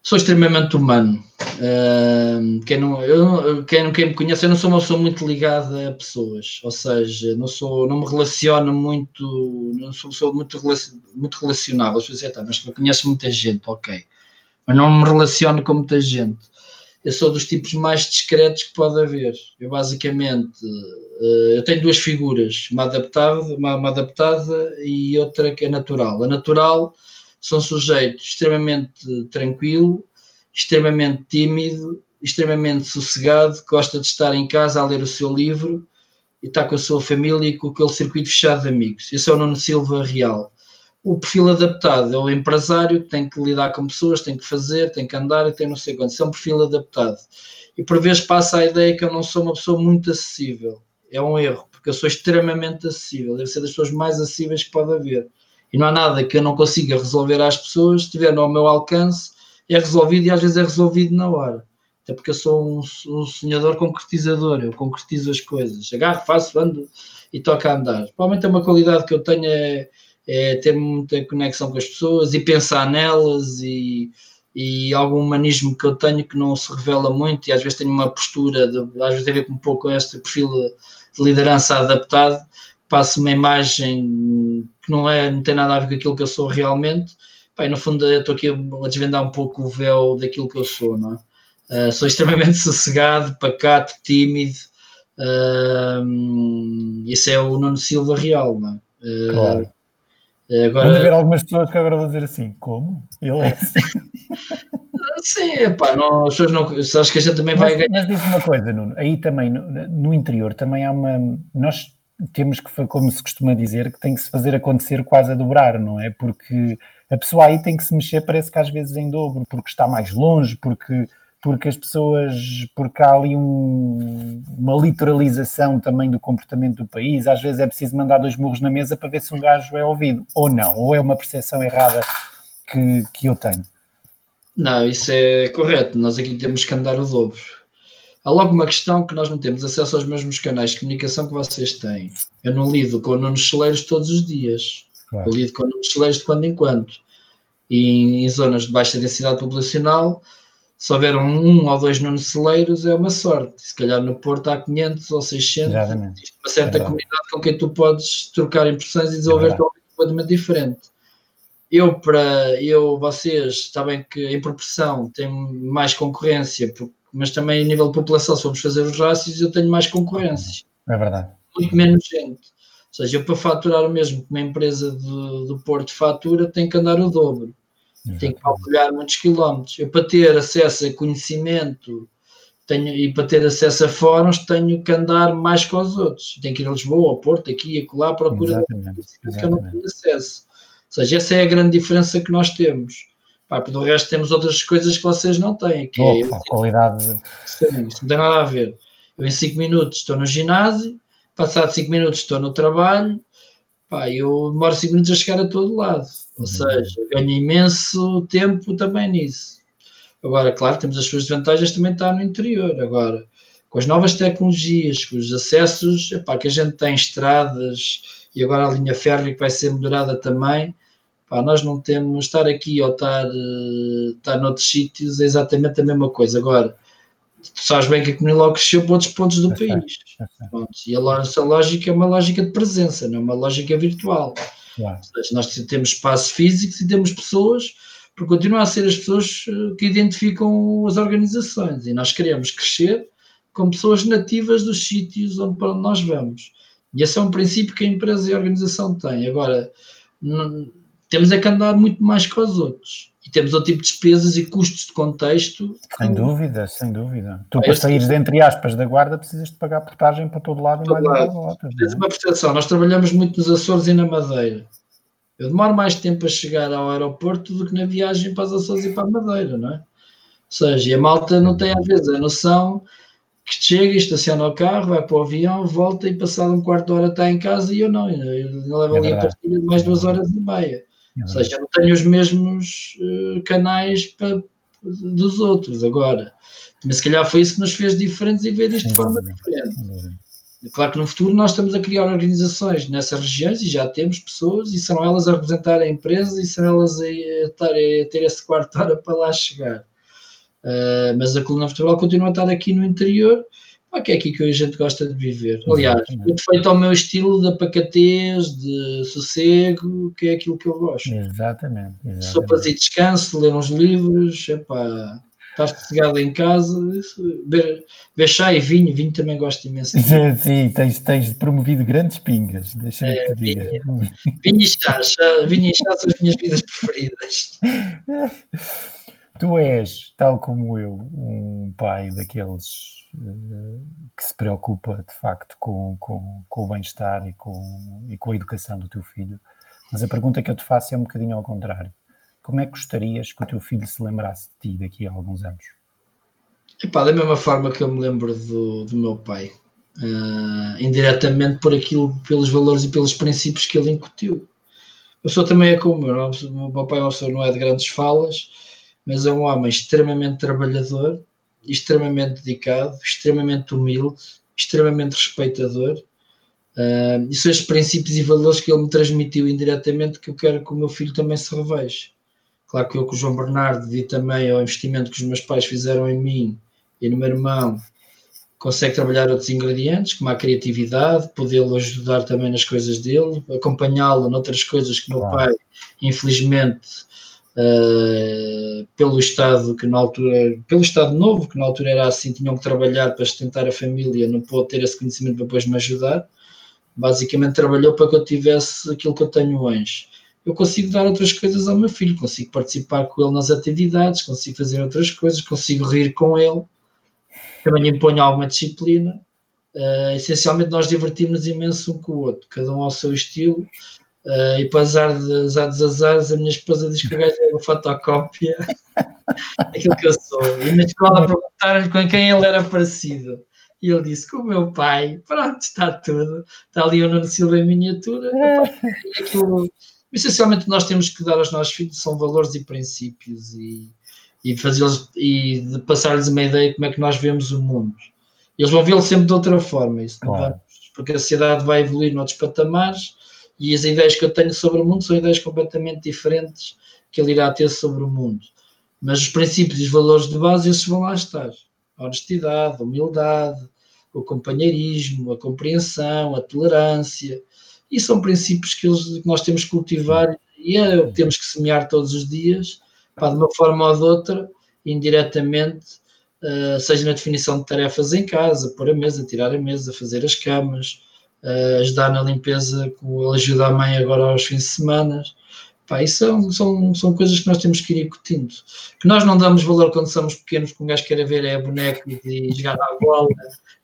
sou extremamente humano. Uh, quem, não, eu, quem, quem me conhece, eu não sou uma pessoa muito ligada a pessoas, ou seja, não, sou, não me relaciono muito, não sou, sou muito, muito relacionável. As pessoas dizem, tá, mas conheço muita gente, ok, mas não me relaciono com muita gente. Eu sou dos tipos mais discretos que pode haver. Eu basicamente uh, eu tenho duas figuras, uma adaptada, uma, uma adaptada e outra que é natural. A natural são sujeitos extremamente tranquilo, extremamente tímido, extremamente sossegado, gosta de estar em casa a ler o seu livro e está com a sua família e com aquele circuito fechado de amigos. Esse é o Nuno Silva real. O perfil adaptado é o empresário que tem que lidar com pessoas, tem que fazer, tem que andar e tem não sei quanto. Isso é um perfil adaptado. E por vezes passa a ideia que eu não sou uma pessoa muito acessível. É um erro, porque eu sou extremamente acessível. Deve ser das pessoas mais acessíveis que pode haver. E não há nada que eu não consiga resolver às pessoas, estiver ao meu alcance, é resolvido e às vezes é resolvido na hora. Até porque eu sou um, um sonhador concretizador, eu concretizo as coisas. Agarro, faço, ando e toco a andar. Provavelmente é uma qualidade que eu tenho é, é ter muita conexão com as pessoas e pensar nelas e, e algum humanismo que eu tenho que não se revela muito e às vezes tenho uma postura, de, às vezes tem a ver com um pouco este perfil de liderança adaptado, passo uma imagem que não, é, não tem nada a ver com aquilo que eu sou realmente Pai, no fundo, eu estou aqui a desvendar um pouco o véu daquilo que eu sou, não é? Uh, sou extremamente sossegado, pacato, tímido. Uh, isso é o Nuno Silva real, não é? Uh, claro. Agora... Vamos ver algumas pessoas que agora vão dizer assim, como? Ele é assim. Sim, pá, não, as pessoas não. Acho que a gente também mas, vai ganhar. Mas diz uma coisa, Nuno, aí também, no, no, interior, também há uma. Nós temos que, como se costuma dizer, que tem que se fazer acontecer quase a dobrar, não é? Porque a pessoa aí tem que se mexer, parece que às vezes em dobro, porque está mais longe, porque, porque as pessoas, porque há ali um, uma literalização também do comportamento do país, às vezes é preciso mandar dois murros na mesa para ver se um gajo é ouvido, ou não, ou é uma percepção errada que, que eu tenho. Não, isso é correto, nós aqui temos que andar o dobro. Há logo uma questão que nós não temos acesso aos mesmos canais de comunicação que vocês têm. Eu não lido com nunos celeiros todos os dias Claro. Eu lido com números celeiros de quando em quando. E em zonas de baixa densidade populacional, se houver um, um ou dois números celeiros, é uma sorte. Se calhar no Porto há 500 ou 600, Exatamente. uma certa é comunidade com quem tu podes trocar impressões e desenvolver é completamente diferente. Eu, para eu, vocês, está bem que em proporção tem mais concorrência, mas também a nível de população, se formos fazer os rácios, eu tenho mais concorrência. É verdade. Muito menos gente. Ou seja, eu para faturar o mesmo que uma empresa do, do Porto fatura, tenho que andar o dobro. Exatamente. Tenho que calcular muitos quilómetros. Eu para ter acesso a conhecimento tenho, e para ter acesso a fóruns, tenho que andar mais com os outros. Tenho que ir a Lisboa, ao Porto, aqui e acolá, procurar que eu não tenho acesso. Ou seja, essa é a grande diferença que nós temos. Pá, do resto temos outras coisas que vocês não têm. Que é Opa, é, qualidade. Sim, isso não tem nada a ver. Eu em 5 minutos estou no ginásio, Passado 5 minutos estou no trabalho, pá, eu demoro 5 minutos a chegar a todo lado. Ou uhum. seja, ganho imenso tempo também nisso. Agora, claro, temos as suas vantagens também estar no interior. Agora, com as novas tecnologias, com os acessos, epá, que a gente tem estradas e agora a linha férrea que vai ser melhorada também, pá, nós não temos estar aqui ou estar, uh, estar noutros sítios é exatamente a mesma coisa. Agora, tu sabes bem que a Comuniló cresceu para outros pontos do país. Pronto, e a nossa lógica é uma lógica de presença, não é uma lógica virtual. Claro. Seja, nós temos espaços físicos e temos pessoas, porque continuam a ser as pessoas eh, que identificam as organizações e nós queremos crescer com pessoas nativas dos sítios onde, para onde nós vamos. E esse é um princípio que a empresa e a organização têm. Agora, temos é que andar muito mais com os outros. E temos outro tipo de despesas e custos de contexto. Sem que... dúvida, sem dúvida. Tu, para saíres, de, entre aspas, da guarda, precisas de pagar portagem para todo lado todo e mais lado. Lado, Tens uma percepção. Nós trabalhamos muito nos Açores e na Madeira. Eu demoro mais tempo a chegar ao aeroporto do que na viagem para os Açores e para a Madeira, não é? Ou seja, a malta não tem às vezes a noção que chega, estaciona o carro, vai para o avião, volta e passado um quarto de hora está em casa e eu não. Eu levo é ali a partilha de mais duas horas e meia. É Ou seja, eu não tenho os mesmos uh, canais para, dos outros agora. Mas se calhar foi isso que nos fez diferentes e ver isto de forma diferente. Claro que no futuro nós estamos a criar organizações nessas regiões e já temos pessoas e são elas a representar a empresa e são elas a, estar, a ter esse quarto hora para lá chegar. Uh, mas a coluna vertebral continua a estar aqui no interior, pá, que é aqui que a gente gosta de viver. Aliás, feito ao meu estilo de apacatez, de sossego, que é aquilo que eu gosto. Exatamente. exatamente. Sopas e descanso, ler uns livros, epá, estar sossegado em casa, ver, ver chá e vinho, vinho também gosto imenso. Sim, sim tens, tens promovido grandes pingas, deixa-me é, te dizer. Vinho, vinho e chá, chá, vinho e chá são as minhas vidas preferidas. Tu és, tal como eu, um pai daqueles uh, que se preocupa de facto com, com, com o bem-estar e com, e com a educação do teu filho, mas a pergunta que eu te faço é um bocadinho ao contrário. Como é que gostarias que o teu filho se lembrasse de ti daqui a alguns anos? Epá, da mesma forma que eu me lembro do, do meu pai, uh, indiretamente por aquilo, pelos valores e pelos princípios que ele incutiu. Eu sou também é como eu, o meu pai é não é de grandes falas, mas é um homem extremamente trabalhador, extremamente dedicado, extremamente humilde, extremamente respeitador. Uh, e são estes princípios e valores que ele me transmitiu indiretamente que eu quero que o meu filho também se reveja. Claro que eu com o João Bernardo vi também ao investimento que os meus pais fizeram em mim e no meu irmão, consegue trabalhar outros ingredientes, como a criatividade, podê-lo ajudar também nas coisas dele, acompanhá-lo noutras coisas que meu pai, infelizmente, Uh, pelo Estado que na altura, pelo Estado novo, que na altura era assim, tinham que trabalhar para sustentar a família, não pôde ter esse conhecimento para depois me ajudar. Basicamente trabalhou para que eu tivesse aquilo que eu tenho hoje. Eu consigo dar outras coisas ao meu filho, consigo participar com ele nas atividades, consigo fazer outras coisas, consigo rir com ele, também imponho alguma disciplina. Uh, essencialmente nós divertimos imenso um com o outro, cada um ao seu estilo, Uh, e para azar, de, azar dos azares, a minha esposa diz que o gajo é uma fotocópia daquilo que eu sou. E na escola perguntaram-lhe com quem ele era parecido. E ele disse: Com o meu pai, pronto, está tudo. Está ali o Nuno Silva em miniatura. E aquilo, essencialmente, nós temos que dar aos nossos filhos são valores e princípios e, e e de passar-lhes uma ideia de como é que nós vemos o mundo. Eles vão vê-lo sempre de outra forma, isso claro. porque a sociedade vai evoluir noutros patamares e as ideias que eu tenho sobre o mundo são ideias completamente diferentes que ele irá ter sobre o mundo. Mas os princípios e os valores de base, esses vão lá estar. A honestidade, a humildade, o companheirismo, a compreensão, a tolerância. E são princípios que, eles, que nós temos que cultivar e é, temos que semear todos os dias, pá, de uma forma ou de outra, indiretamente, uh, seja na definição de tarefas em casa, pôr a mesa, tirar a mesa, fazer as camas, uh, ajudar na limpeza, com ajuda a mãe agora aos fins de semana. Pá, isso são, são, são coiscoisas que nós temos que ir incutindo. Que nós não damos valor quando somos pequenos, que um gajo quer ver é bonecos e jogar à bola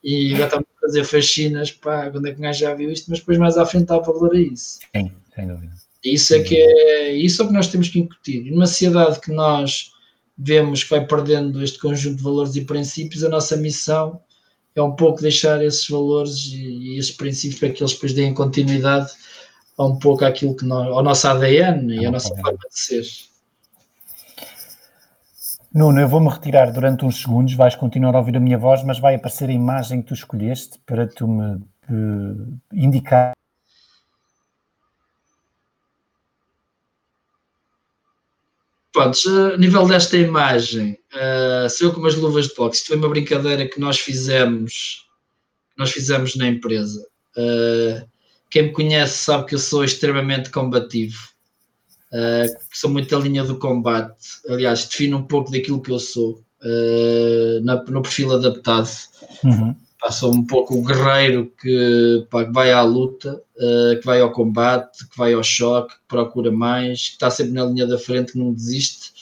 e estamos a fazer faxinas, pá, quando é que um gajo já viu isto, mas depois mais à frente dá valor a isso. Sim, sem dúvida. Isso é que é, isso é o que nós temos que incutir. E numa sociedade que nós vemos que vai perdendo este conjunto de valores e princípios, a nossa missão é um pouco deixar esses valores e, e esses princípios para que eles depois deem continuidade a um pouco àquilo que nós, ao nosso ADN e à nossa forma de ser. Nuno, eu vou-me retirar durante uns segundos, vais continuar a ouvir a minha voz, mas vai aparecer a imagem que tu escolheste para tu me uh, indicar Pronto, a nível desta imagem, uh, eu com umas luvas de boxe. Isto foi uma brincadeira que nós fizemos, nós fizemos na empresa. Uh, quem me conhece sabe que eu sou extremamente combativo, uh, sou muito a linha do combate. Aliás, defino um pouco daquilo que eu sou uh, na, no perfil adaptado. Uhum. Passa um pouco o guerreiro que, pá, que vai à luta, uh, que vai ao combate, que vai ao choque, que procura mais, que está sempre na linha da frente, que não desiste.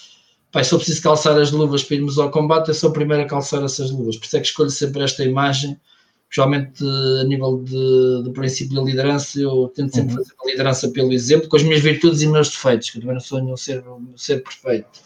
Pá, se eu preciso calçar as luvas para irmos ao combate, eu sou o primeiro a calçar essas luvas. Por isso é que escolho sempre esta imagem geralmente a nível de, de princípio de liderança, eu tento sempre uhum. fazer a liderança pelo exemplo, com as minhas virtudes e meus defeitos, que eu também não sou nenhum ser, ser perfeito.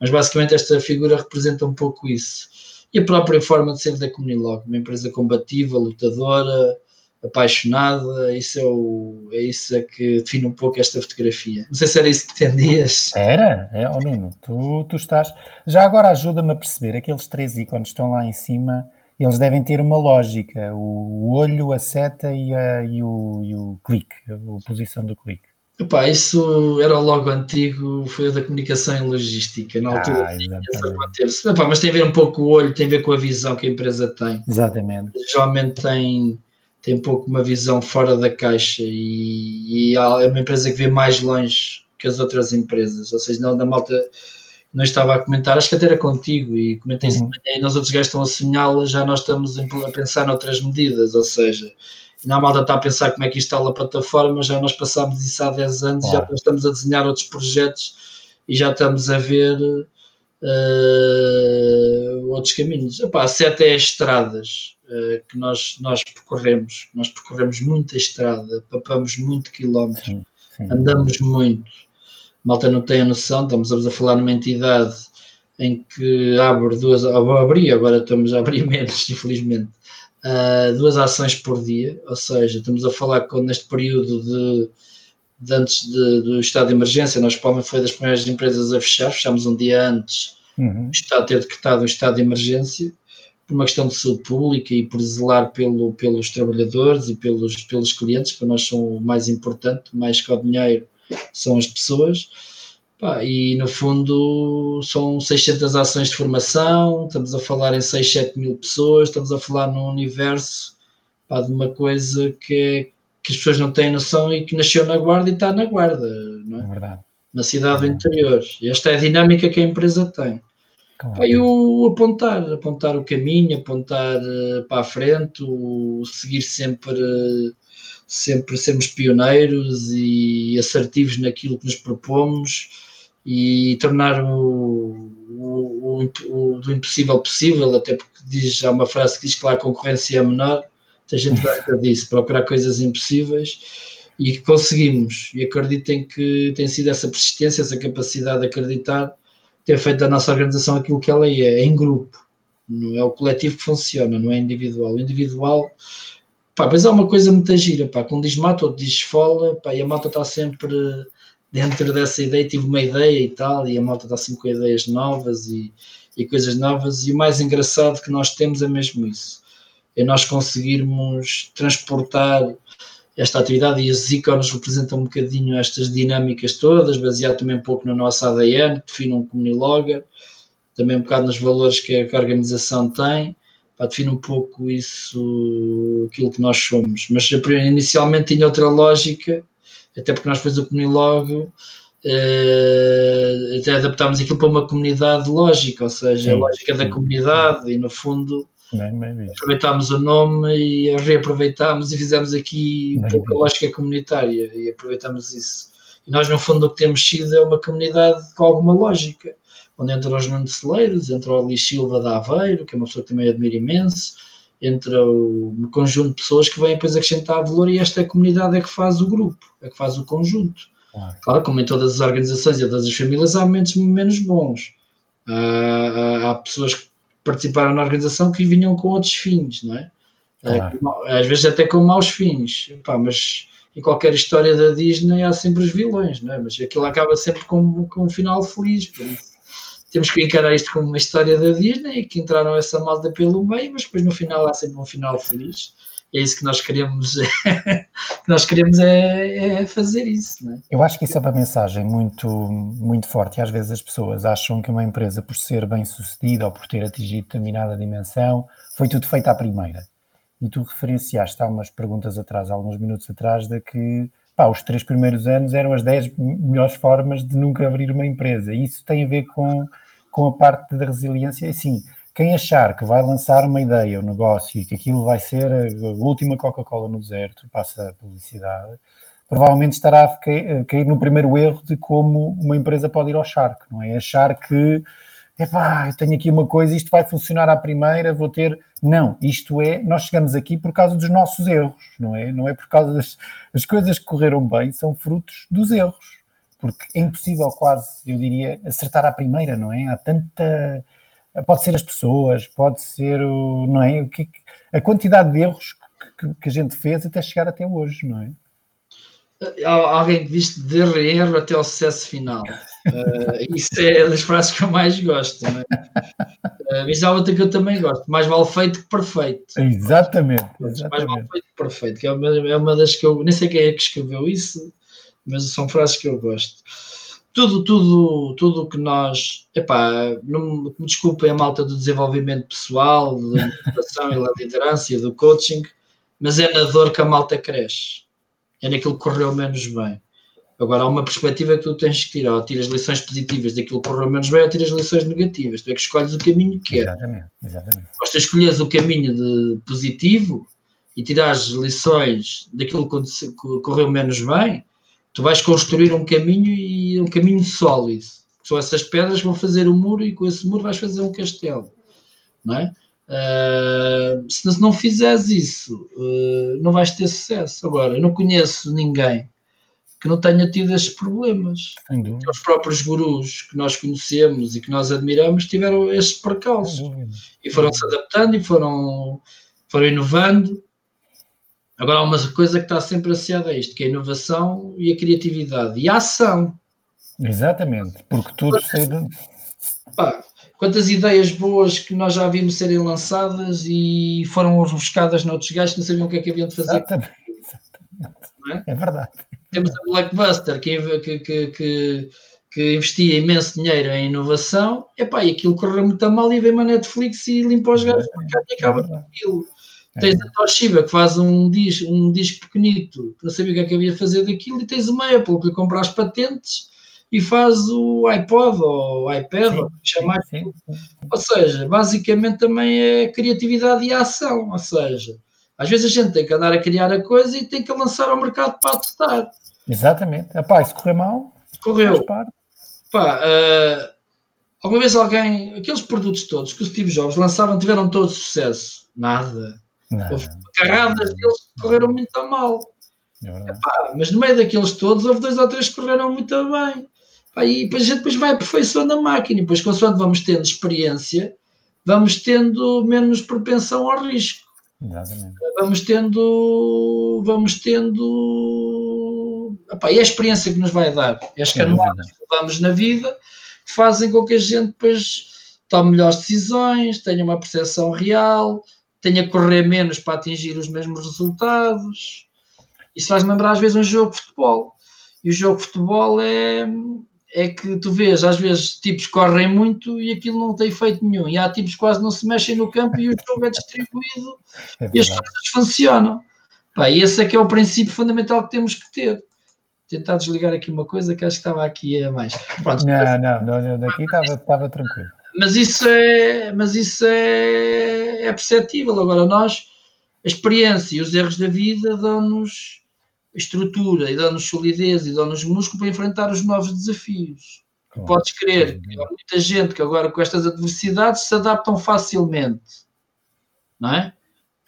Mas basicamente esta figura representa um pouco isso. E a própria forma de ser da Comunilog, uma empresa combativa, lutadora, apaixonada, isso é, o, é isso é que define um pouco esta fotografia. Não sei se era isso que entendias. Era, é, oh Nuno, tu, tu estás. Já agora ajuda-me a perceber, aqueles três ícones estão lá em cima eles devem ter uma lógica, o olho, a seta e, a, e, o, e o clique, a posição do clique. Epá, isso era o logo antigo, foi o da comunicação e logística, na altura ah, Epá, mas tem a ver um pouco com o olho, tem a ver com a visão que a empresa tem. Exatamente. Geralmente tem, tem um pouco uma visão fora da caixa e, e é uma empresa que vê mais longe que as outras empresas, ou seja, não da malta não estava a comentar, acho que até era contigo e comentei uhum. e nós outros gajos estão a sonhá-la, já nós estamos a pensar noutras medidas, ou seja, na malta está a pensar como é que instala a plataforma, já nós passámos isso há 10 anos, já estamos a desenhar outros projetos e já estamos a ver uh, outros caminhos. Epá, sete é estradas uh, que nós, nós percorremos, nós percorremos muita estrada, papamos muito quilómetros, sim, sim. andamos muito malta não tem a noção, estamos a falar numa entidade em que abre duas, abria, agora estamos a abrir menos, infelizmente, uh, duas ações por dia, ou seja, estamos a falar que neste período de, de antes de, do estado de emergência, nós Palma foi das primeiras empresas a fechar, fechámos um dia antes uhum. o Estado ter decretado o estado de emergência, por uma questão de saúde pública e por zelar pelo, pelos trabalhadores e pelos, pelos clientes, para nós são o mais importante, mais que o dinheiro, são as pessoas. Pá, e no fundo são 600 ações de formação, estamos a falar em 6, 7 mil pessoas, estamos a falar num universo pá, de uma coisa que, é, que as pessoas não têm noção e que nasceu na guarda e está na guarda, não é? é verdade. na cidade do interior. Esta é a dinâmica que a empresa tem. Claro. Pá, e o apontar, apontar o caminho, apontar uh, para a frente, o seguir sempre sempre sermos pioneiros e assertivos naquilo que nos propomos e tornar o, o, o, o impossível possível, até porque diz, há uma frase que diz que lá a concorrência é menor, a gente gosta disso, procurar coisas impossíveis e que conseguimos, e acreditem que tem sido essa persistência, essa capacidade de acreditar, ter feito da nossa organização aquilo que ela é, em grupo, não é o coletivo que funciona, não é individual. O individual Pá, mas há uma coisa muito gira, pá, quando diz mata, outro diz esfola, pá, e a malta está sempre dentro dessa ideia, tive uma ideia e tal, e a malta está sempre com ideias novas e, e coisas novas, e o mais engraçado que nós temos é mesmo isso, é nós conseguirmos transportar esta atividade e as ícones representam um bocadinho estas dinâmicas todas, baseado também um pouco no nosso ADN, que define um comunilogger, também um bocado nos valores que a, que a organização tem, define um pouco isso, aquilo que nós somos. Mas inicialmente tinha outra lógica, até porque nós depois o Comunilog eh, até adaptámos aquilo para uma comunidade lógica, ou seja, a lógica da comunidade, e no fundo bem, bem aproveitámos o nome e reaproveitámos e fizemos aqui um pouco a lógica comunitária e aproveitámos isso. E nós, no fundo, o que temos sido é uma comunidade com alguma lógica onde entram os Nuno Celeiros, entra o Ali Silva da Aveiro, que é uma pessoa que também admiro imenso, entra o, um conjunto de pessoas que vêm depois acrescentar valor e esta comunidade é que faz o grupo, é que faz o conjunto. Claro, claro como em todas as organizações e todas as famílias há momentos menos bons. há pessoas que participaram na organização que vinham com outros fins, não é? Claro. Às vezes até com maus fins, Pá, mas em qualquer história da Disney há sempre os vilões, não é? Mas aquilo acaba sempre com, com um final feliz, por isso temos que encarar isto como uma história da Disney, que entraram essa malta pelo meio, mas depois no final há sempre um final feliz. E é isso que nós queremos, que nós queremos é, é fazer isso. É? Eu acho que isso é uma mensagem muito, muito forte. Às vezes as pessoas acham que uma empresa, por ser bem sucedida ou por ter atingido determinada dimensão, foi tudo feito à primeira. E tu referenciaste há umas perguntas atrás, há alguns minutos atrás, de que pá, os três primeiros anos eram as dez melhores formas de nunca abrir uma empresa. Isso tem a ver com, com a parte da resiliência. E sim, quem achar que vai lançar uma ideia, um negócio e que aquilo vai ser a última Coca-Cola no deserto, passa a publicidade, provavelmente estará a cair no primeiro erro de como uma empresa pode ir ao charco, não é? Achar que, epá, eu tenho aqui uma coisa, isto vai funcionar à primeira, vou ter... Não, isto é, nós chegamos aqui por causa dos nossos erros, não é? Não é por causa das as coisas que correram bem, são frutos dos erros, porque é impossível quase, eu diria, acertar à primeira, não é? Há tanta... Pode ser as pessoas, pode ser o... não é? O que, a quantidade de erros que, que a gente fez até chegar até hoje, não é? alguém que diz de erro até ao sucesso final. Uh, isso é das frases que eu mais gosto. Né? Uh, mas há outra que eu também gosto: mais vale feito que perfeito. Exatamente. exatamente. Mais vale feito que perfeito, que é uma, é uma das que eu nem sei quem é que escreveu isso, mas são frases que eu gosto. Tudo, tudo, tudo que nós. Epá, não me desculpem a malta do desenvolvimento pessoal, da motivação e da liderança e do coaching, mas é na dor que a malta cresce é naquilo que correu menos bem. Agora, há uma perspectiva que tu tens que tirar. Ou tiras lições positivas daquilo que correu menos bem, ou tiras lições negativas. Tu é que escolhes o caminho que quer. Exatamente, exatamente. Basta escolheres o caminho de positivo e tirares lições daquilo que correu menos bem, tu vais construir um caminho e um caminho sólido. São essas pedras que vão fazer o muro e com esse muro vais fazer um castelo. Não é? Uh, se não fizeres isso, uh, não vais ter sucesso. Agora, eu não conheço ninguém que não tenha tido estes problemas. Os próprios gurus que nós conhecemos e que nós admiramos tiveram estes percalços e foram se adaptando e foram, foram inovando. Agora, há uma coisa que está sempre associada a isto, que é a inovação e a criatividade e a ação. Exatamente, porque tudo sai de... Pá, quantas ideias boas que nós já vimos serem lançadas e foram buscadas noutros gajos que não sabiam o que é que haviam de fazer. Exatamente. É? é? verdade. Temos a Blackbuster que, que, que, que, investia imenso dinheiro em inovação epá, e aquilo correu muito mal e veio a Netflix e limpa os gajos e acaba aquilo. É tens a Toshiba que faz um disco, um disco pequenito que não sabia o que é que havia fazer daquilo e tens uma Apple que compra as patentes e faz o iPod ou o iPad, sim, chamar. Sim, sim, ou seja, basicamente também é criatividade e ação. Ou seja, às vezes a gente tem que andar a criar a coisa e tem que lançar ao mercado para testar. Exatamente. Epá, se correr mal, correu. Pá, uh, alguma vez alguém, aqueles produtos todos que o Steve Jobs lançaram tiveram todo sucesso? Nada. Houve carradas deles que correram muito mal. É Epá, mas no meio daqueles todos houve dois ou três que correram muito bem. Aí depois a gente depois vai aperfeiçoando a máquina e depois, consoante vamos tendo experiência, vamos tendo menos propensão ao risco. Exatamente. Vamos tendo, vamos tendo, epá, e a experiência que nos vai dar, e as canoadas que levamos na vida, fazem com que a gente depois tome melhores decisões, tenha uma percepção real, tenha que correr menos para atingir os mesmos resultados. Isso faz lembrar às vezes um jogo de futebol. E o jogo de futebol é, é que tu vês, às vezes, tipos correm muito e aquilo não tem efeito nenhum. E há tipos que quase não se mexem no campo e o jogo é distribuído é e as coisas funcionam. Pá, esse é que é o princípio fundamental que temos que ter. Tentar desligar aqui uma coisa que acho que estava aqui a mais. Pronto, não, não, não, daqui estava, estava tranquilo. Mas isso é, mas isso é, é perceptível. Agora, nós, a experiência e os erros da vida dão-nos estrutura e dá-nos solidez e dá-nos músculo para enfrentar os novos desafios. Claro. Podes crer que há muita gente que agora com estas adversidades se adaptam facilmente, não é?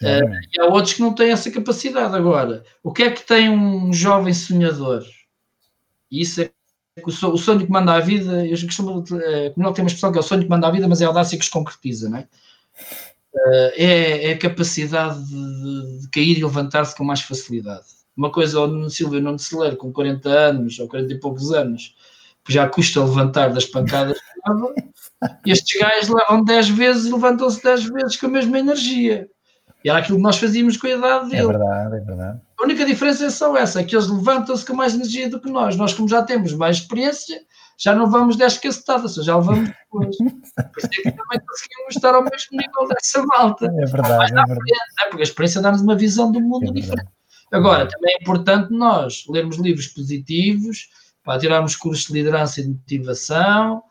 É. Uh, e há outros que não têm essa capacidade. Agora, o que é que tem um jovem sonhador? E isso é o sonho que manda a vida. Eu costumo, eh, como não tem uma expressão que é o sonho que manda a vida, mas é a audácia que se concretiza, não é? Uh, é, é, a capacidade de, de cair e levantar-se com mais facilidade uma coisa ao Nuno Silva não se ler com 40 anos ou 40 e poucos anos, que já custa levantar das pancadas estes gajos levam 10 vezes e levantam-se 10 vezes com a mesma energia. E era aquilo que nós fazíamos com a idade dele. É verdade, é verdade. A única diferença é só essa, é que eles levantam-se com mais energia do que nós. Nós, como já temos mais experiência, já não vamos 10 cacetadas, já levamos depois. Por isso é que também conseguimos estar ao mesmo nível dessa malta. É verdade, é verdade. É porque a experiência dá-nos uma visão do mundo é diferente. Agora, também é importante nós lermos livros positivos, para tirarmos cursos de liderança e de motivação,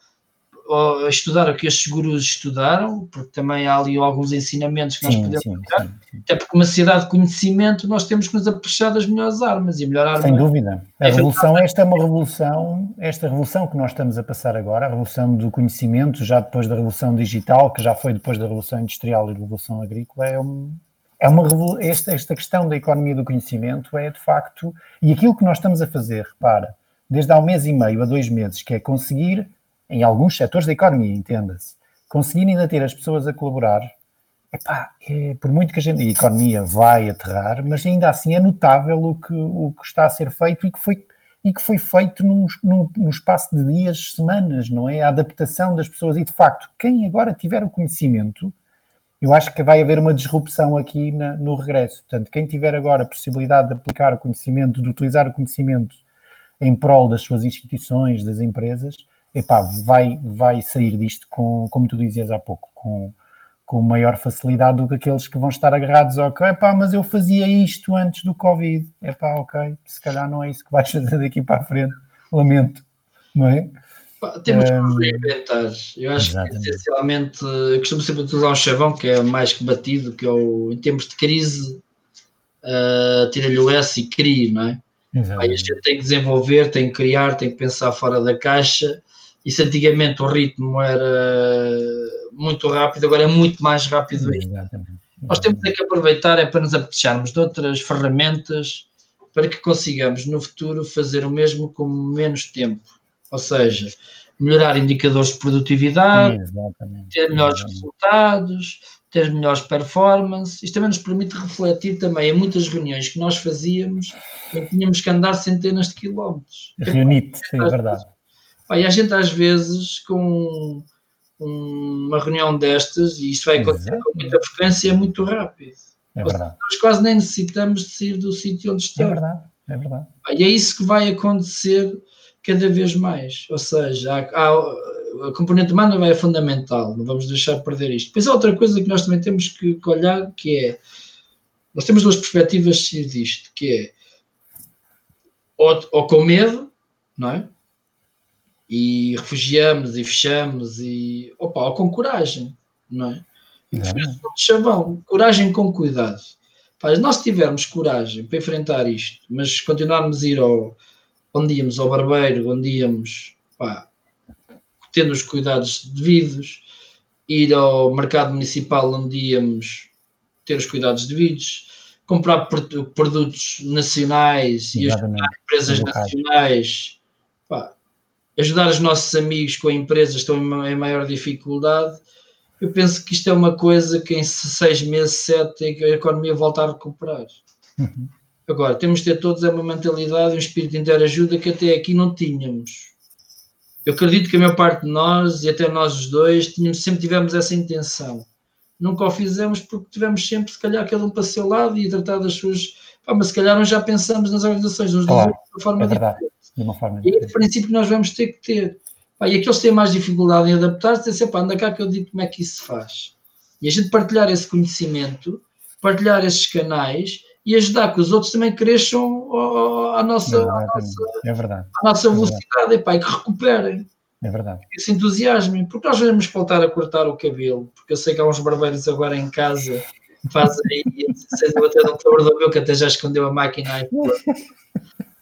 a estudar o que estes gurus estudaram, porque também há ali alguns ensinamentos que nós sim, podemos sim, sim, até porque uma sociedade de conhecimento nós temos que nos aprechar das melhores armas e melhor arma. Sem dúvida. A é revolução, esta é uma revolução, esta revolução que nós estamos a passar agora, a revolução do conhecimento, já depois da revolução digital, que já foi depois da revolução industrial e da revolução agrícola, é um, é uma esta, esta questão da economia do conhecimento é de facto, e aquilo que nós estamos a fazer, repara, desde há um mês e meio a dois meses, que é conseguir em alguns setores da economia, entenda-se, conseguir ainda ter as pessoas a colaborar, epá, é, por muito que a gente, a economia vai aterrar, mas ainda assim é notável o que, o que está a ser feito e que foi, e que foi feito num, num, num espaço de dias, semanas, não é? A adaptação das pessoas e, de facto, quem agora tiver o conhecimento, eu acho que vai haver uma disrupção aqui na, no regresso. Portanto, quem tiver agora a possibilidade de aplicar o conhecimento, de utilizar o conhecimento em prol das suas instituições, das empresas, epá, vai, vai sair disto com, como tu dizias há pouco, com, com maior facilidade do que aqueles que vão estar agarrados ao que, epá, mas eu fazia isto antes do Covid, epá, ok, se calhar não é isso que vais fazer daqui para a frente, lamento, não é? Temos que nos reinventar. Eu acho Exatamente. que essencialmente, eu costumo sempre utilizar um chavão que é mais que batido, que é o, em termos de crise, uh, tira-lhe o S e crie, não é? Aí a gente tem que desenvolver, tem que criar, tem que pensar fora da caixa e se antigamente o ritmo era muito rápido, agora é muito mais rápido. Nós temos é que aproveitar é para nos apetecharmos de outras ferramentas para que consigamos no futuro fazer o mesmo com menos tempo. Ou seja, melhorar indicadores de produtividade, Exatamente. ter melhores resultados, ter melhores performances. Isto também nos permite refletir também em muitas reuniões que nós fazíamos, em que tínhamos que andar centenas de quilómetros. Reunite, é verdade. E a gente às vezes com uma reunião destas, e isto vai acontecer com muita frequência, é muito rápido. É verdade. Nós quase nem necessitamos de sair do sítio onde estamos. É verdade, é verdade. E é isso que vai acontecer cada vez mais. Ou seja, há, há, a componente humana é fundamental, não vamos deixar de perder isto. Depois há outra coisa que nós também temos que, que olhar, que é, nós temos duas perspectivas disto, que é ou, ou com medo, não é? E refugiamos e fechamos e opa, com coragem, não é? Chavão, coragem com cuidado. Pá, nós tivermos coragem para enfrentar isto, mas continuarmos a ir ao onde íamos ao barbeiro, onde íamos pá, tendo os cuidados devidos, ir ao mercado municipal onde íamos ter os cuidados devidos, comprar produtos nacionais e ajudar empresas nacionais ajudar os nossos amigos com empresas que estão em maior dificuldade, eu penso que isto é uma coisa que em seis meses, sete, a economia volta a recuperar. Uhum. Agora, temos de ter todos uma mentalidade, um espírito de interajuda que até aqui não tínhamos. Eu acredito que a maior parte de nós, e até nós os dois, tínhamos, sempre tivemos essa intenção. Nunca o fizemos porque tivemos sempre, se calhar, cada um para o seu lado e tratar das suas. Pá, mas se calhar nós já pensamos nas organizações claro, de uma forma é diferente de uma forma diferente. E esse princípio que nós vamos ter que ter. Pá, e aqueles que têm mais dificuldade em adaptar-se, dizem assim, anda cá que eu digo como é que isso se faz. E a gente partilhar esse conhecimento, partilhar esses canais e ajudar que os outros também cresçam à nossa, é à nossa, é verdade. À nossa velocidade é e, pá, e que recuperem. É verdade. Esse entusiasmo, porque nós vamos voltar a cortar o cabelo, porque eu sei que há uns barbeiros agora em casa fazem aí, eu até não do meu que até já escondeu a máquina aí.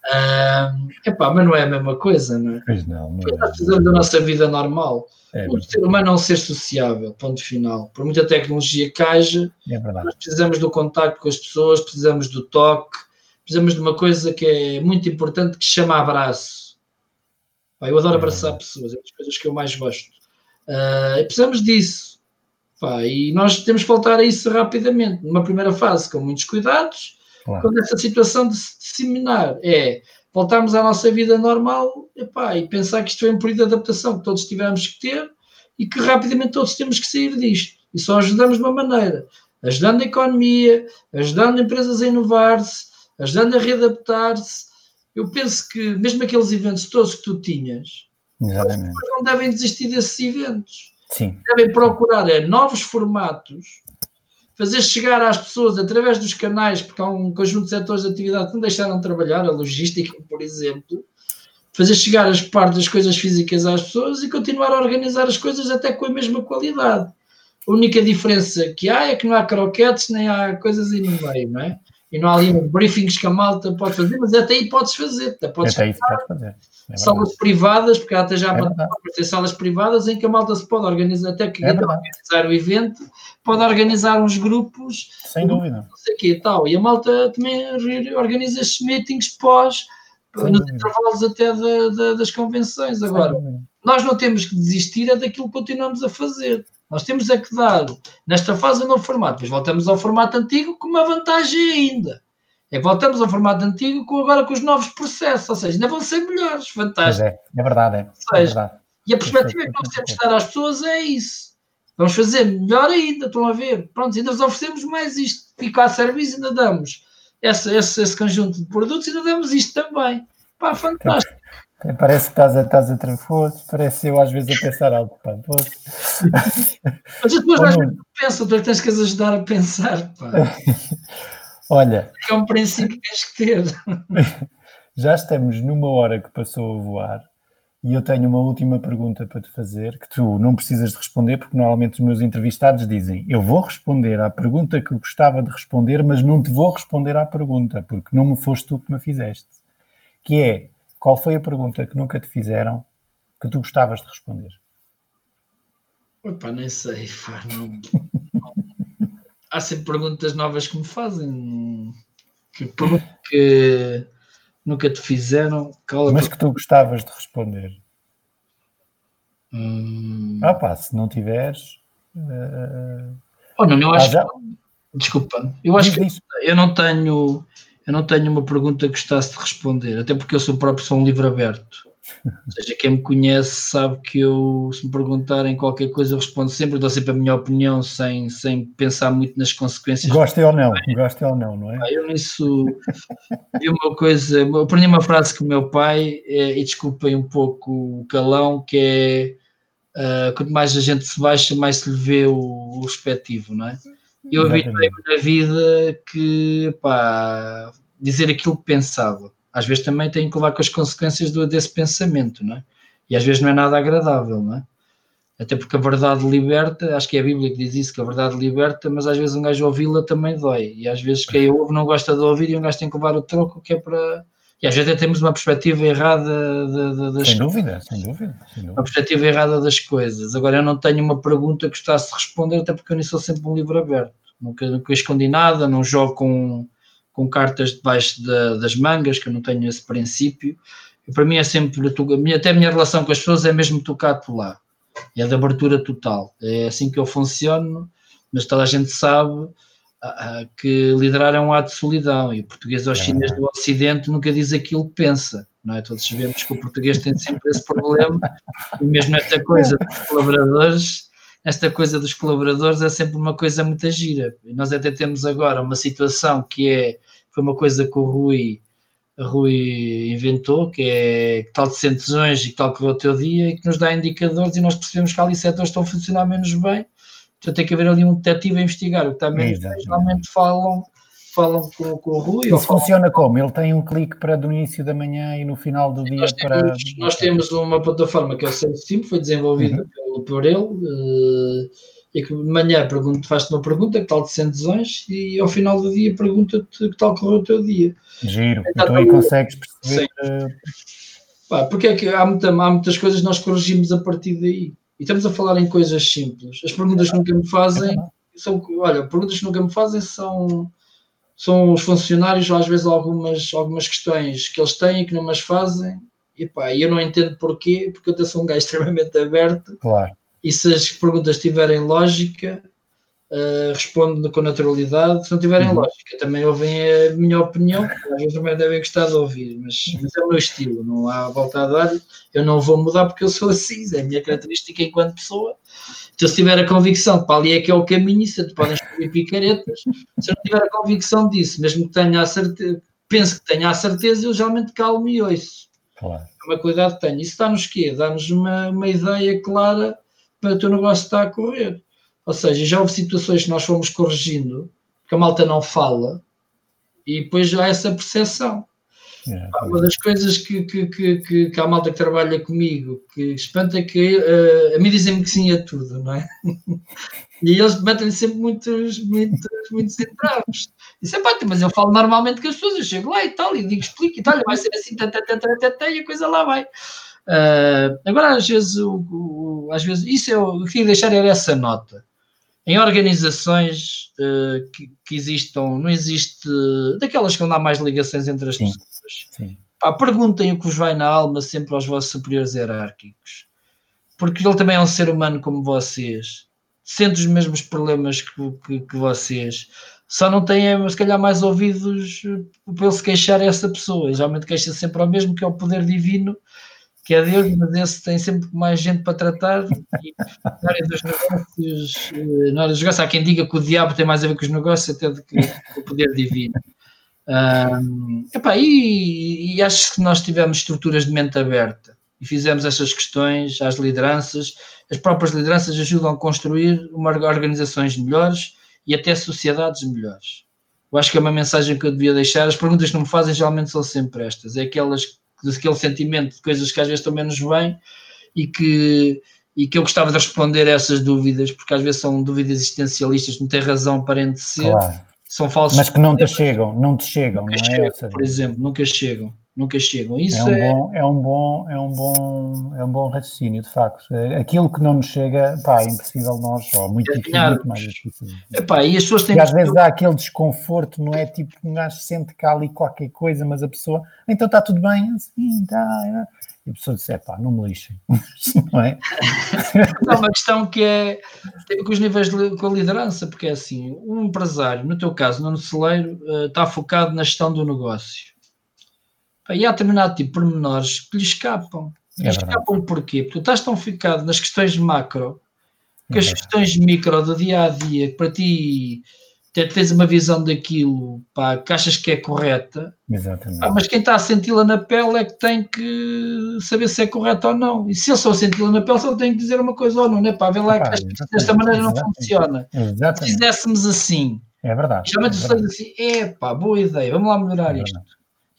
Uh, epá, mas não é a mesma coisa, não é? Pois não. não é. Nós precisamos da nossa vida normal. É, o ser humano é um ser sociável, ponto final. Por muita tecnologia que haja, é nós precisamos do contacto com as pessoas, precisamos do toque, precisamos de uma coisa que é muito importante que se chama abraço. Pá, eu adoro é abraçar pessoas, é uma das coisas que eu mais gosto. Uh, precisamos disso. Pá, e nós temos que voltar a isso rapidamente, numa primeira fase, com muitos cuidados, Claro. Quando essa situação de se disseminar é voltarmos à nossa vida normal epá, e pensar que isto é um período de adaptação que todos tivemos que ter e que rapidamente todos temos que sair disto. E só ajudamos de uma maneira, ajudando a economia, ajudando empresas a inovar-se, ajudando a readaptar-se. Eu penso que mesmo aqueles eventos todos que tu tinhas, não devem desistir desses eventos. Sim. Devem procurar é, novos formatos fazer chegar às pessoas através dos canais, porque há um conjunto de setores de atividade que não deixaram de trabalhar, a logística, por exemplo, fazer chegar as partes das coisas físicas às pessoas e continuar a organizar as coisas até com a mesma qualidade. A única diferença que há é que não há croquetes nem há coisas aí no meio, não é? E não há ali briefings que a malta pode fazer, mas até aí podes fazer. Até, podes até aí pode fazer. É salas privadas, porque até já é ter salas privadas em que a malta se pode organizar, até que é organizar o evento, pode organizar uns grupos. Sem dúvida. Não sei quê e tal. E a malta também organiza esses meetings pós, Sem nos dúvida. intervalos até de, de, das convenções. Agora, nós não temos que desistir é daquilo que continuamos a fazer. Nós temos é que dar, nesta fase, um novo formato. Depois voltamos ao formato antigo com uma vantagem ainda. É que voltamos ao formato antigo com, agora com os novos processos, ou seja, ainda vão ser melhores, fantásticos. É, é verdade, é. Seja, é verdade. E a perspectiva que nós temos de dar às pessoas é isso. Vamos fazer melhor ainda, estão a ver? Pronto, ainda nos oferecemos mais isto. Fica a serviço, ainda damos esse, esse, esse conjunto de produtos, ainda damos isto também. Pá, fantástico. Parece que estás a, estás a parece eu às vezes a pensar algo. Pá, Mas as pessoas às vezes pensam, tu é tens que as ajudar a pensar. Pá. Olha. É um princípio que tens que ter. Já estamos numa hora que passou a voar e eu tenho uma última pergunta para te fazer que tu não precisas de responder, porque normalmente os meus entrevistados dizem: Eu vou responder à pergunta que eu gostava de responder, mas não te vou responder à pergunta, porque não me foste tu que me fizeste. Que é qual foi a pergunta que nunca te fizeram que tu gostavas de responder? Opa, nem sei, pá, não... Há sempre perguntas novas que me fazem que, que nunca te fizeram. Mas que tu gostavas de responder. Hum... Ah pá, se não tiveres. Uh... Oh, não, eu acho. Ah. Desculpa, eu acho que eu não tenho eu não tenho uma pergunta que gostasse de responder, até porque eu sou próprio sou um livro aberto. Ou seja, quem me conhece sabe que eu, se me perguntarem qualquer coisa, eu respondo sempre, dou sempre a minha opinião sem, sem pensar muito nas consequências. Goste ou não, goste ou não, não é? Eu nisso vi uma coisa, eu aprendi uma frase que o meu pai, é, e desculpem um pouco o calão, que é uh, quanto mais a gente se baixa, mais se lhe vê o, o respectivo, não é? Eu habituei-me na vida que, pá, dizer aquilo que pensava. Às vezes também tenho que levar com as consequências do, desse pensamento, não é? E às vezes não é nada agradável, não é? Até porque a verdade liberta, acho que é a Bíblia que diz isso, que a verdade liberta, mas às vezes um gajo ouvi-la também dói. E às vezes quem ouve não gosta de ouvir e um gajo tem que levar o troco, que é para. E às vezes até temos uma perspectiva errada de, de, das sem dúvida, sem dúvida, sem dúvida. Uma perspectiva errada das coisas. Agora eu não tenho uma pergunta que gostasse de responder, até porque eu nem sou sempre um livro aberto nunca, nunca escondi nada, não jogo com, com cartas debaixo de, das mangas, que eu não tenho esse princípio. E para mim é sempre, até a minha relação com as pessoas é mesmo tocar lá. É de abertura total. É assim que eu funciono, mas toda a gente sabe que liderar é um ato de solidão e o português é. chinês do Ocidente nunca diz aquilo que pensa, não é? Todos sabemos que o português tem sempre esse problema e mesmo esta coisa dos colaboradores esta coisa dos colaboradores é sempre uma coisa muito gira. Nós até temos agora uma situação que é, foi uma coisa que o Rui, Rui inventou, que é que tal de decisões e tal que o teu dia e que nos dá indicadores e nós percebemos que ali setores estão a funcionar menos bem. Então tem que haver ali um detetive a investigar o que bem. Geralmente falam falam com, com o Rui. Isso funciona como? Ele tem um clique para do início da manhã e no final do dia nós para. Temos, nós temos uma plataforma que é o Sim, foi desenvolvida uhum. por ele. Uh, e que de manhã faz-te uma pergunta, que tal de decisões, e ao final do dia pergunta-te que tal correu o teu dia. Giro, então, então aí consegues perceber. Uh... Pá, porque é que há, muita, há muitas coisas que nós corrigimos a partir daí. E estamos a falar em coisas simples. As perguntas que nunca me fazem são, olha, perguntas que nunca me fazem são são os funcionários, às vezes, algumas, algumas questões que eles têm e que não as fazem. E pá, eu não entendo porquê, porque eu sou um gajo extremamente aberto. Claro. E se as perguntas tiverem lógica, uh, respondo com naturalidade. Se não tiverem uhum. lógica, também ouvem a minha opinião, às vezes também devem gostar de ouvir, mas, mas, é o meu estilo, não há volta a dar. Eu não vou mudar porque eu sou assim, é a minha característica enquanto pessoa. Então, se tiver a convicção para ali é que é o caminho, se podem escrever picaretas. Se eu não tiver a convicção disso, mesmo que tenha a certeza, penso que tenha a certeza, eu geralmente calmo e ouço. Claro. É uma cuidado que tenho. Isso dá-nos quê? Dá-nos uma, uma ideia clara para o teu negócio estar a correr. Ou seja, já houve situações que nós fomos corrigindo, que a malta não fala, e depois já há essa percepção. Uma das coisas que, que, que, que, a malta que trabalha comigo que espanta é que uh, a mim dizem-me que sim a tudo, não é? e eles metem-lhe sempre muitos, muitos, muitos entraves. Isso é pá, mas eu falo normalmente com as pessoas, eu chego lá e tal, e digo, explico e tal, vai ser assim, tata, tata, tata, e a coisa lá vai. Uh, agora, às vezes, o, o, às vezes, isso eu, eu queria deixar era essa nota em organizações uh, que, que, existam, não existe daquelas que não há mais ligações entre as sim, pessoas. Sim. Pá, perguntem o que vos vai na alma sempre aos vossos superiores hierárquicos, porque ele também é um ser humano como vocês, sente os mesmos problemas que, que, que vocês, só não tem, se calhar, mais ouvidos para ele se queixar a essa pessoa. Geralmente queixa sempre ao mesmo, que é o poder divino que é Deus, mas esse tem sempre mais gente para tratar. E na área dos negócios, eh, na área dos negócios, há quem diga que o diabo tem mais a ver com os negócios até do que o poder divino. Um, epá, e, e, acho que nós tivemos estruturas de mente aberta e fizemos essas questões às lideranças. As próprias lideranças ajudam a construir uma, organizações melhores e até sociedades melhores. Eu acho que é uma mensagem que eu devia deixar. As perguntas que não me fazem geralmente são sempre estas: é aquelas daquele sentimento de coisas que às vezes estão menos bem e que, e que eu gostava de responder a essas dúvidas, porque às vezes são dúvidas existencialistas, não tem razão aparente ser, claro. são falsos. Mas que não te chegam, não te chegam, não é? Chegam, por exemplo, nunca chegam nunca chegam. Isso é um, é... Bom, é um bom, é um bom, é um bom raciocínio, de facto. É, aquilo que não nos chega, pá, é impossível nós, ou muito, é difícil, muito mais difícil. Epá, e as pessoas têm e às vezes há aquele desconforto, não é? Tipo, um gajo sente cá ali qualquer coisa, mas a pessoa, então está tudo bem, assim, está. E a pessoa diz, pá, não me lixem, não é? Há uma questão que é, tem com os níveis de, com a liderança, porque é assim, um empresário, no teu caso, no celeiro, uh, está focado na gestão do negócio e há determinado tipo de pormenores que lhe escapam. É escapam porquê? Porque tu estás tão ficado nas questões macro que as questões micro do dia a dia, que para ti tens uma visão daquilo pá, que achas que é correta, pá, mas quem está a senti-la na pele é que tem que saber se é correta ou não. E se eu só senti-la na pele, só tenho que dizer uma coisa ou não, né? Pá, vê lá que desta maneira não funciona. Exatamente. Se fizéssemos assim, é verdade. Geralmente é assim, é pá, boa ideia, vamos lá melhorar é isto.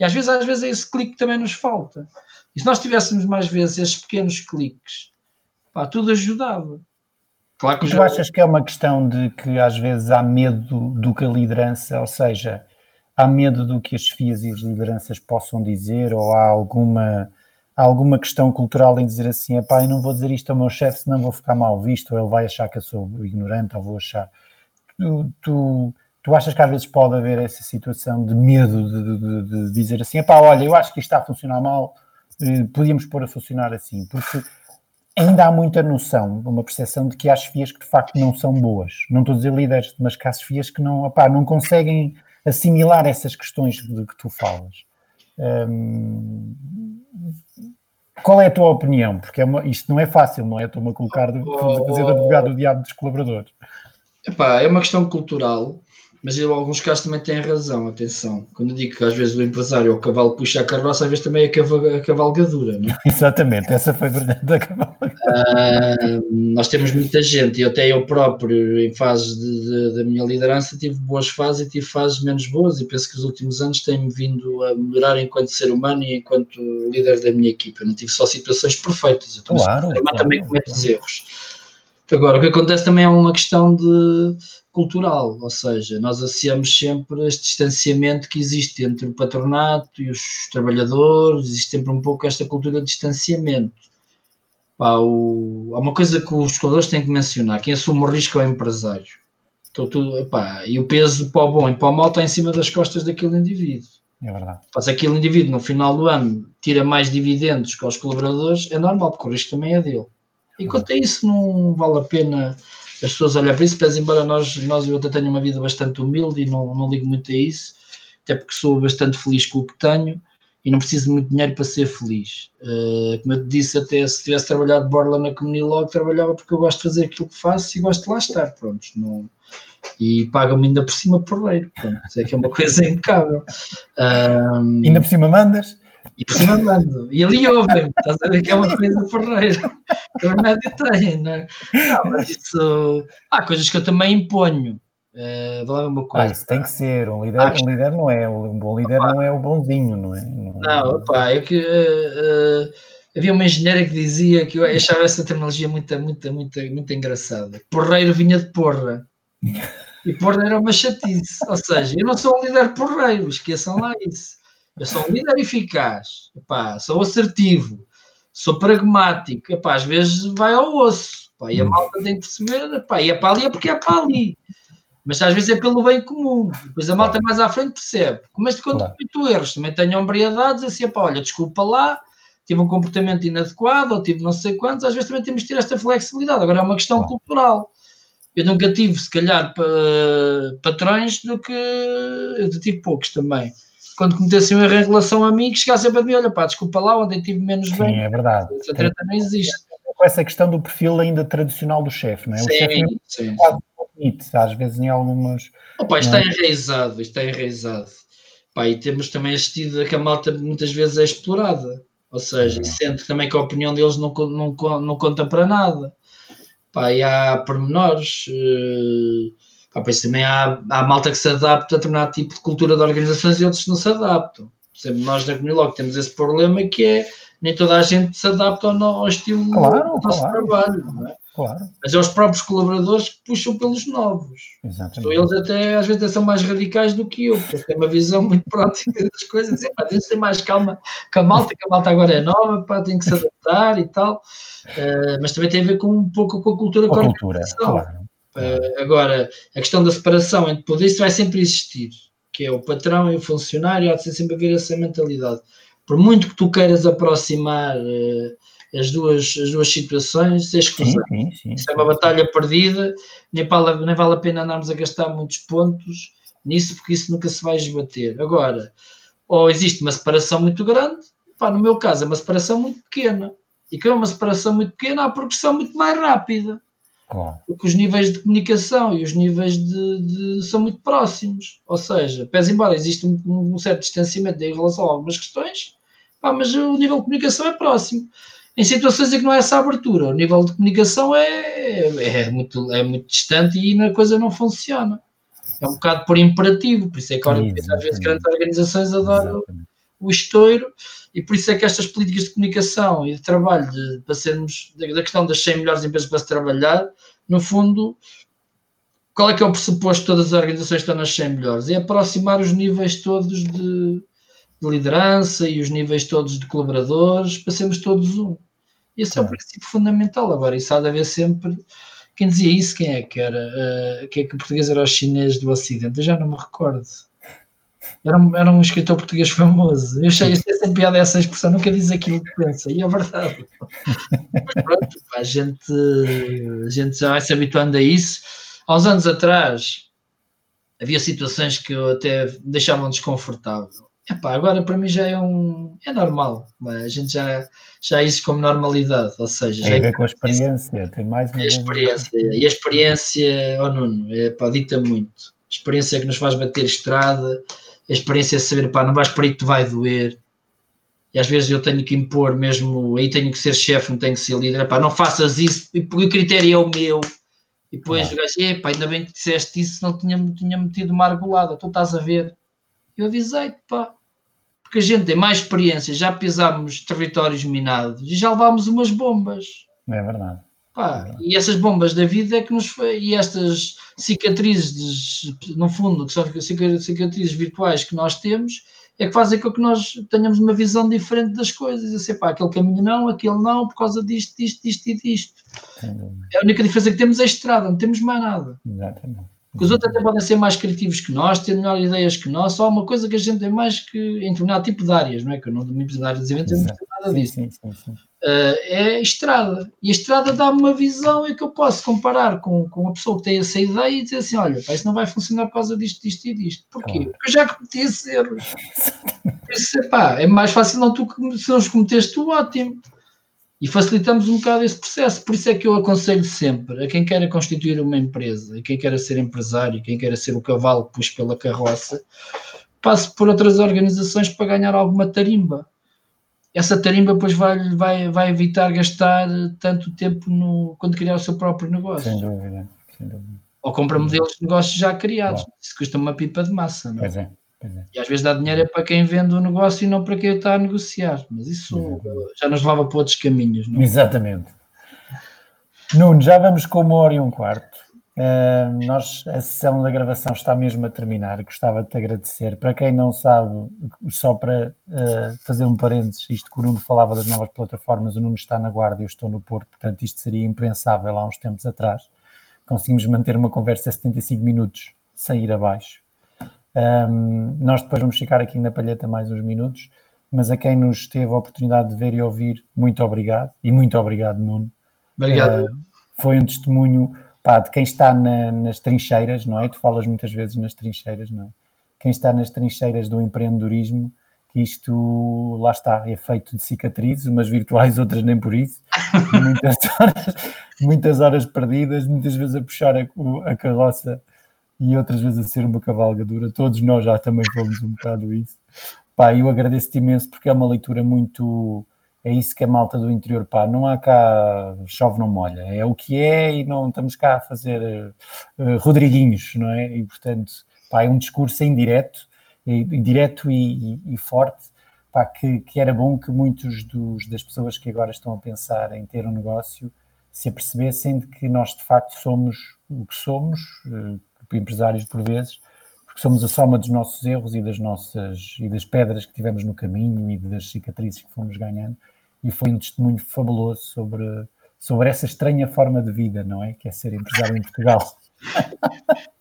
E às vezes, às vezes é esse clique que também nos falta. E se nós tivéssemos mais vezes esses pequenos cliques, pá, tudo ajudava. Claro que tu já... achas que é uma questão de que às vezes há medo do que a liderança, ou seja, há medo do que as FIAs e as lideranças possam dizer, ou há alguma, há alguma questão cultural em dizer assim, pá, eu não vou dizer isto ao meu chefe, senão vou ficar mal visto, ou ele vai achar que eu sou ignorante, ou vou achar. Tu, tu, Tu achas que às vezes pode haver essa situação de medo de, de, de dizer assim, pá, olha, eu acho que isto está a funcionar mal, eh, podíamos pôr a funcionar assim, porque ainda há muita noção, uma percepção de que há chefias que de facto não são boas. Não estou a dizer líderes, mas que há chefias que não, opá, não conseguem assimilar essas questões de que tu falas. Hum, qual é a tua opinião? Porque é uma, isto não é fácil, não é? Estou-me a colocar de, fazer de advogado do diabo dos colaboradores. Epá, é uma questão cultural mas em alguns casos também têm razão, atenção. Quando eu digo que às vezes o empresário ou o cavalo puxa a carroça, às vezes também é a cavalgadura, não é? Exatamente, essa foi a verdade da cavalgadura. Uh, nós temos muita gente, e até eu próprio, em fases da minha liderança, tive boas fases e tive fases menos boas, e penso que os últimos anos têm-me vindo a melhorar enquanto ser humano e enquanto líder da minha equipa. Não tive só situações perfeitas, eu claro, claro, também cometo erros. Agora, o que acontece também é uma questão de cultural, ou seja, nós associamos sempre este distanciamento que existe entre o patronato e os trabalhadores, existe sempre um pouco esta cultura de distanciamento. Pá, o, há uma coisa que os escoladores têm que mencionar: quem assume o risco é o empresário. Então, tudo, pá, e o peso para o bom e para o mal está em cima das costas daquele indivíduo. É verdade. Mas aquele indivíduo no final do ano tira mais dividendos que os colaboradores, é normal, porque o risco também é dele. E quanto a isso, não vale a pena as pessoas olhar para isso, pese embora nós, nós eu até tenho uma vida bastante humilde e não, não ligo muito a isso, até porque sou bastante feliz com o que tenho e não preciso de muito dinheiro para ser feliz. Uh, como eu te disse, até se tivesse trabalhado de borla na Comunilog, trabalhava porque eu gosto de fazer aquilo que faço e gosto de lá estar, pronto. Não, e pagam-me ainda por cima por leiro, pronto. É que é uma coisa impecável. Ainda por cima mandas? E mando. E ali ouvem, estás a ver que é uma coisa porreira. Que tem, não é? Não, mas isso. Há coisas que eu também imponho. Uh, valeu uma coisa. Ah, isso tem que ser. Um líder, ah, um líder não é. Um bom líder opa. não é o bonzinho, não é? Não, não pá, é que uh, uh, havia uma engenheira que dizia que eu achava essa terminologia muito, muito, muito, muito engraçada. Porreiro vinha de porra. E porra era uma chatice. Ou seja, eu não sou um líder porreiro, esqueçam lá isso. Eu sou um líder eficaz, epá, sou assertivo, sou pragmático, epá, às vezes vai ao osso. Epá, e a hum. malta tem que perceber, epá, e é para ali é porque é para ali. Mas às vezes é pelo bem comum. Depois a malta mais à frente percebe. Mas quando claro. cometo erros, também tenho ombreidades, assim, pá, olha, desculpa lá, tive um comportamento inadequado, ou tive não sei quantos, às vezes também temos que ter esta flexibilidade. Agora é uma questão cultural. Eu nunca tive, se calhar, patrões do que. Eu tive poucos também. Quando cometessem um erro em relação a mim, que chegassem para mim, olha pá, desculpa lá, onde eu tive menos Sim, bem. é verdade. Essa treta não existe. Com essa questão do perfil ainda tradicional do chefe, não é? O sim, chefe sim. Permite, às vezes em algumas. Opa, isto está enraizado, isto está enraizado. Pá, e temos também assistido a que a malta muitas vezes é explorada. Ou seja, é. sente também que a opinião deles não, não, não conta para nada. Pá, e há pormenores. Uh, pá, pois também há, há malta que se adapta a determinado tipo de cultura de organizações e outros não se adaptam. Por exemplo, nós da Comunilog temos esse problema que é nem toda a gente se adapta ao, ao estilo claro, do nosso claro. trabalho. Não é? Claro. Mas é os próprios colaboradores que puxam pelos novos. Exatamente. Então, eles até às vezes são mais radicais do que eu, porque têm uma visão muito prática das coisas. Às vezes tem mais calma que a malta, que a malta agora é nova, pá, tem que se adaptar e tal. Uh, mas também tem a ver com um pouco com a cultura com a cultura, claro. Uh, agora, a questão da separação entre poder, isso vai sempre existir, que é o patrão e o funcionário, há de sempre haver essa mentalidade. Por muito que tu queiras aproximar uh, as, duas, as duas situações. Isso é uma batalha perdida, nem vale, nem vale a pena andarmos a gastar muitos pontos nisso, porque isso nunca se vai esbater. Agora, ou existe uma separação muito grande, pá, no meu caso é uma separação muito pequena. E que é uma separação muito pequena, há progressão muito mais rápida. Claro. Porque os níveis de comunicação e os níveis de, de são muito próximos. Ou seja, pese embora exista um, um, certo distanciamento em relação a algumas questões, pá, mas o nível de comunicação é próximo em situações em que não é essa abertura. O nível de comunicação é, é, é muito, é muito distante e a coisa não funciona. É um bocado por imperativo, por isso é que às vezes grandes organizações adoram o estouro e por isso é que estas políticas de comunicação e de trabalho de, para sermos da questão das 100 melhores empresas para se trabalhar, no fundo, qual é que é o pressuposto de todas as organizações que estão nas 100 melhores? É aproximar os níveis todos de, de liderança e os níveis todos de colaboradores para sermos todos um. Esse é o princípio fundamental. Agora, isso há de haver sempre. Quem dizia isso, quem é que era? Uh, quem é que o português era o chinês do Ocidente? Eu já não me recordo. Era um, era um escritor português famoso. Eu achei isso sempre piada essa expressão, nunca diz aquilo que pensa, e é verdade. Mas pronto, a gente, a gente já vai se habituando a isso. Há uns anos atrás havia situações que eu até deixavam desconfortável. Epá, agora para mim já é um. é normal, a gente já, já é isso como normalidade, ou seja. Tem a ver com a experiência, tem mais uma a experiência. E a experiência, oh Nuno, é, pá, dita muito. A experiência é que nos faz bater estrada, a experiência é saber, pá, não vais para aí que te vai doer. E às vezes eu tenho que impor mesmo, aí tenho que ser chefe, não tenho que ser líder, pá, não faças isso, porque o critério é o meu. E depois o gajo, epá, ainda bem que disseste isso, não tinha, tinha metido uma argolada, tu estás a ver eu avisei-te, pá. Porque a gente tem mais experiência, já pisámos territórios minados e já levámos umas bombas. É verdade. Pá, verdade. E essas bombas da vida é que nos foi, e estas cicatrizes, no fundo, que são cicatrizes virtuais que nós temos, é que fazem com que nós tenhamos uma visão diferente das coisas. Assim, pá, aquele caminho não, aquele não, por causa disto, disto, disto e disto. É a única diferença que temos é a estrada, não temos mais nada. Exatamente. Porque os outros até podem ser mais criativos que nós, ter melhores ideias que nós, só uma coisa que a gente tem mais que em determinado tipo de áreas, não é? Que eu não domino de áreas de eventos, não tenho nada disso. Sim, sim, sim, uh, é a estrada. E a estrada dá-me uma visão em que eu posso comparar com, com a pessoa que tem essa ideia e dizer assim: olha, pá, isso não vai funcionar por causa disto, disto e disto. Porquê? Porque eu já cometi esses erros. Isso, pá, é mais fácil não tu, se não os cometeste, tu ótimo e facilitamos um bocado esse processo. Por isso é que eu aconselho sempre a quem queira constituir uma empresa, a quem queira ser empresário, quem queira ser o cavalo que pus pela carroça, passe por outras organizações para ganhar alguma tarimba. Essa tarimba depois vai, vai, vai evitar gastar tanto tempo no, quando criar o seu próprio negócio. Sem dúvida, sem dúvida. Ou compra modelos de negócios já criados. Claro. Isso custa uma pipa de massa, não é? Pois é. É. E às vezes dá dinheiro é para quem vende o negócio e não para quem está a negociar. Mas isso Exatamente. já nos leva para outros caminhos. Não? É? Exatamente. Nuno, já vamos com uma hora e um quarto. Uh, nós, a sessão da gravação está mesmo a terminar. Gostava de te agradecer. Para quem não sabe, só para uh, fazer um parênteses, isto que o Nuno falava das novas plataformas, o Nuno está na Guarda e eu estou no Porto, portanto, isto seria impensável há uns tempos atrás. Conseguimos manter uma conversa a 75 minutos sem ir abaixo. Um, nós depois vamos ficar aqui na palheta mais uns minutos, mas a quem nos teve a oportunidade de ver e ouvir, muito obrigado. E muito obrigado, Nuno. Obrigado. Uh, foi um testemunho pá, de quem está na, nas trincheiras, não é? Tu falas muitas vezes nas trincheiras, não é? Quem está nas trincheiras do empreendedorismo, que isto, lá está, é feito de cicatrizes, umas virtuais, outras nem por isso. muitas, horas, muitas horas perdidas, muitas vezes a puxar a, a carroça e outras vezes a ser uma cavalgadura. Todos nós já também fomos um bocado isso. Pá, eu agradeço-te imenso porque é uma leitura muito é isso que a malta do interior, pá, não há cá chove não molha, é o que é e não estamos cá a fazer uh, Rodriguinhos, não é? E portanto, pá, é um discurso indireto, indireto e, e, e forte, pá, que, que, era bom que muitos dos, das pessoas que agora estão a pensar em ter um negócio se apercebessem de que nós de facto somos o que somos, uh, empresários por vezes, porque somos a soma dos nossos erros e das nossas e das pedras que tivemos no caminho e das cicatrizes que fomos ganhando e foi um testemunho fabuloso sobre, sobre essa estranha forma de vida, não é? Que é ser empresário em Portugal.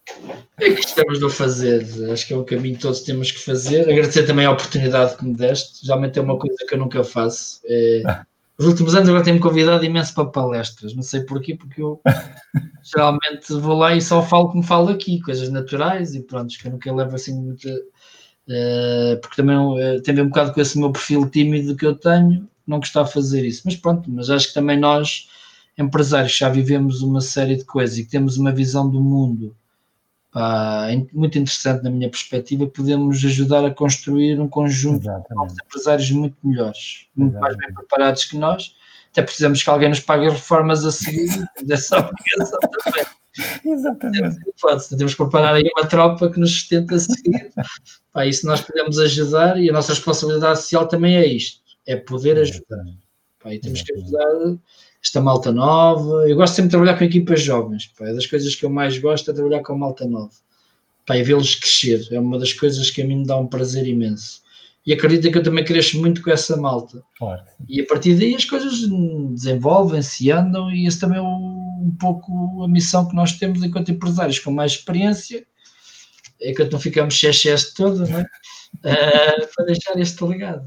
É que estamos a fazer, acho que é o caminho que todos temos que fazer. Agradecer também a oportunidade que me deste, geralmente é uma coisa que eu nunca faço. É, os últimos anos agora tenho-me convidado imenso para palestras, não sei porquê, porque eu geralmente vou lá e só falo como falo aqui, coisas naturais e pronto, que eu nunca levo assim muita. Uh, porque também uh, tem a ver um bocado com esse meu perfil tímido que eu tenho, não gostava de fazer isso. Mas pronto, mas acho que também nós, empresários, já vivemos uma série de coisas e que temos uma visão do mundo pá, muito interessante na minha perspectiva, podemos ajudar a construir um conjunto Exatamente. de empresários muito melhores, muito Exatamente. mais bem preparados que nós. Até precisamos que alguém nos pague as reformas a seguir, dessa obrigação também. Exatamente. Temos que preparar aí uma tropa que nos sustenta a seguir. Pá, isso nós podemos ajudar e a nossa responsabilidade social também é isto é poder ajudar. Pá, e temos que ajudar esta malta nova. Eu gosto sempre de trabalhar com equipas jovens. Pá, é das coisas que eu mais gosto é trabalhar com malta nova. Pá, e vê-los crescer. É uma das coisas que a mim me dá um prazer imenso. E acredito que eu também cresço muito com essa malta. Claro. E a partir daí as coisas desenvolvem-se andam, e esse também é um pouco a missão que nós temos enquanto empresários com mais experiência. É que não ficamos xexés todo, não é? Uh, para deixar este legado.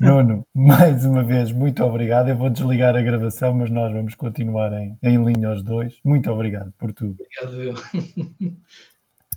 Nuno, mais uma vez, muito obrigado. Eu vou desligar a gravação, mas nós vamos continuar em, em linha os dois. Muito obrigado por tudo. Obrigado, eu.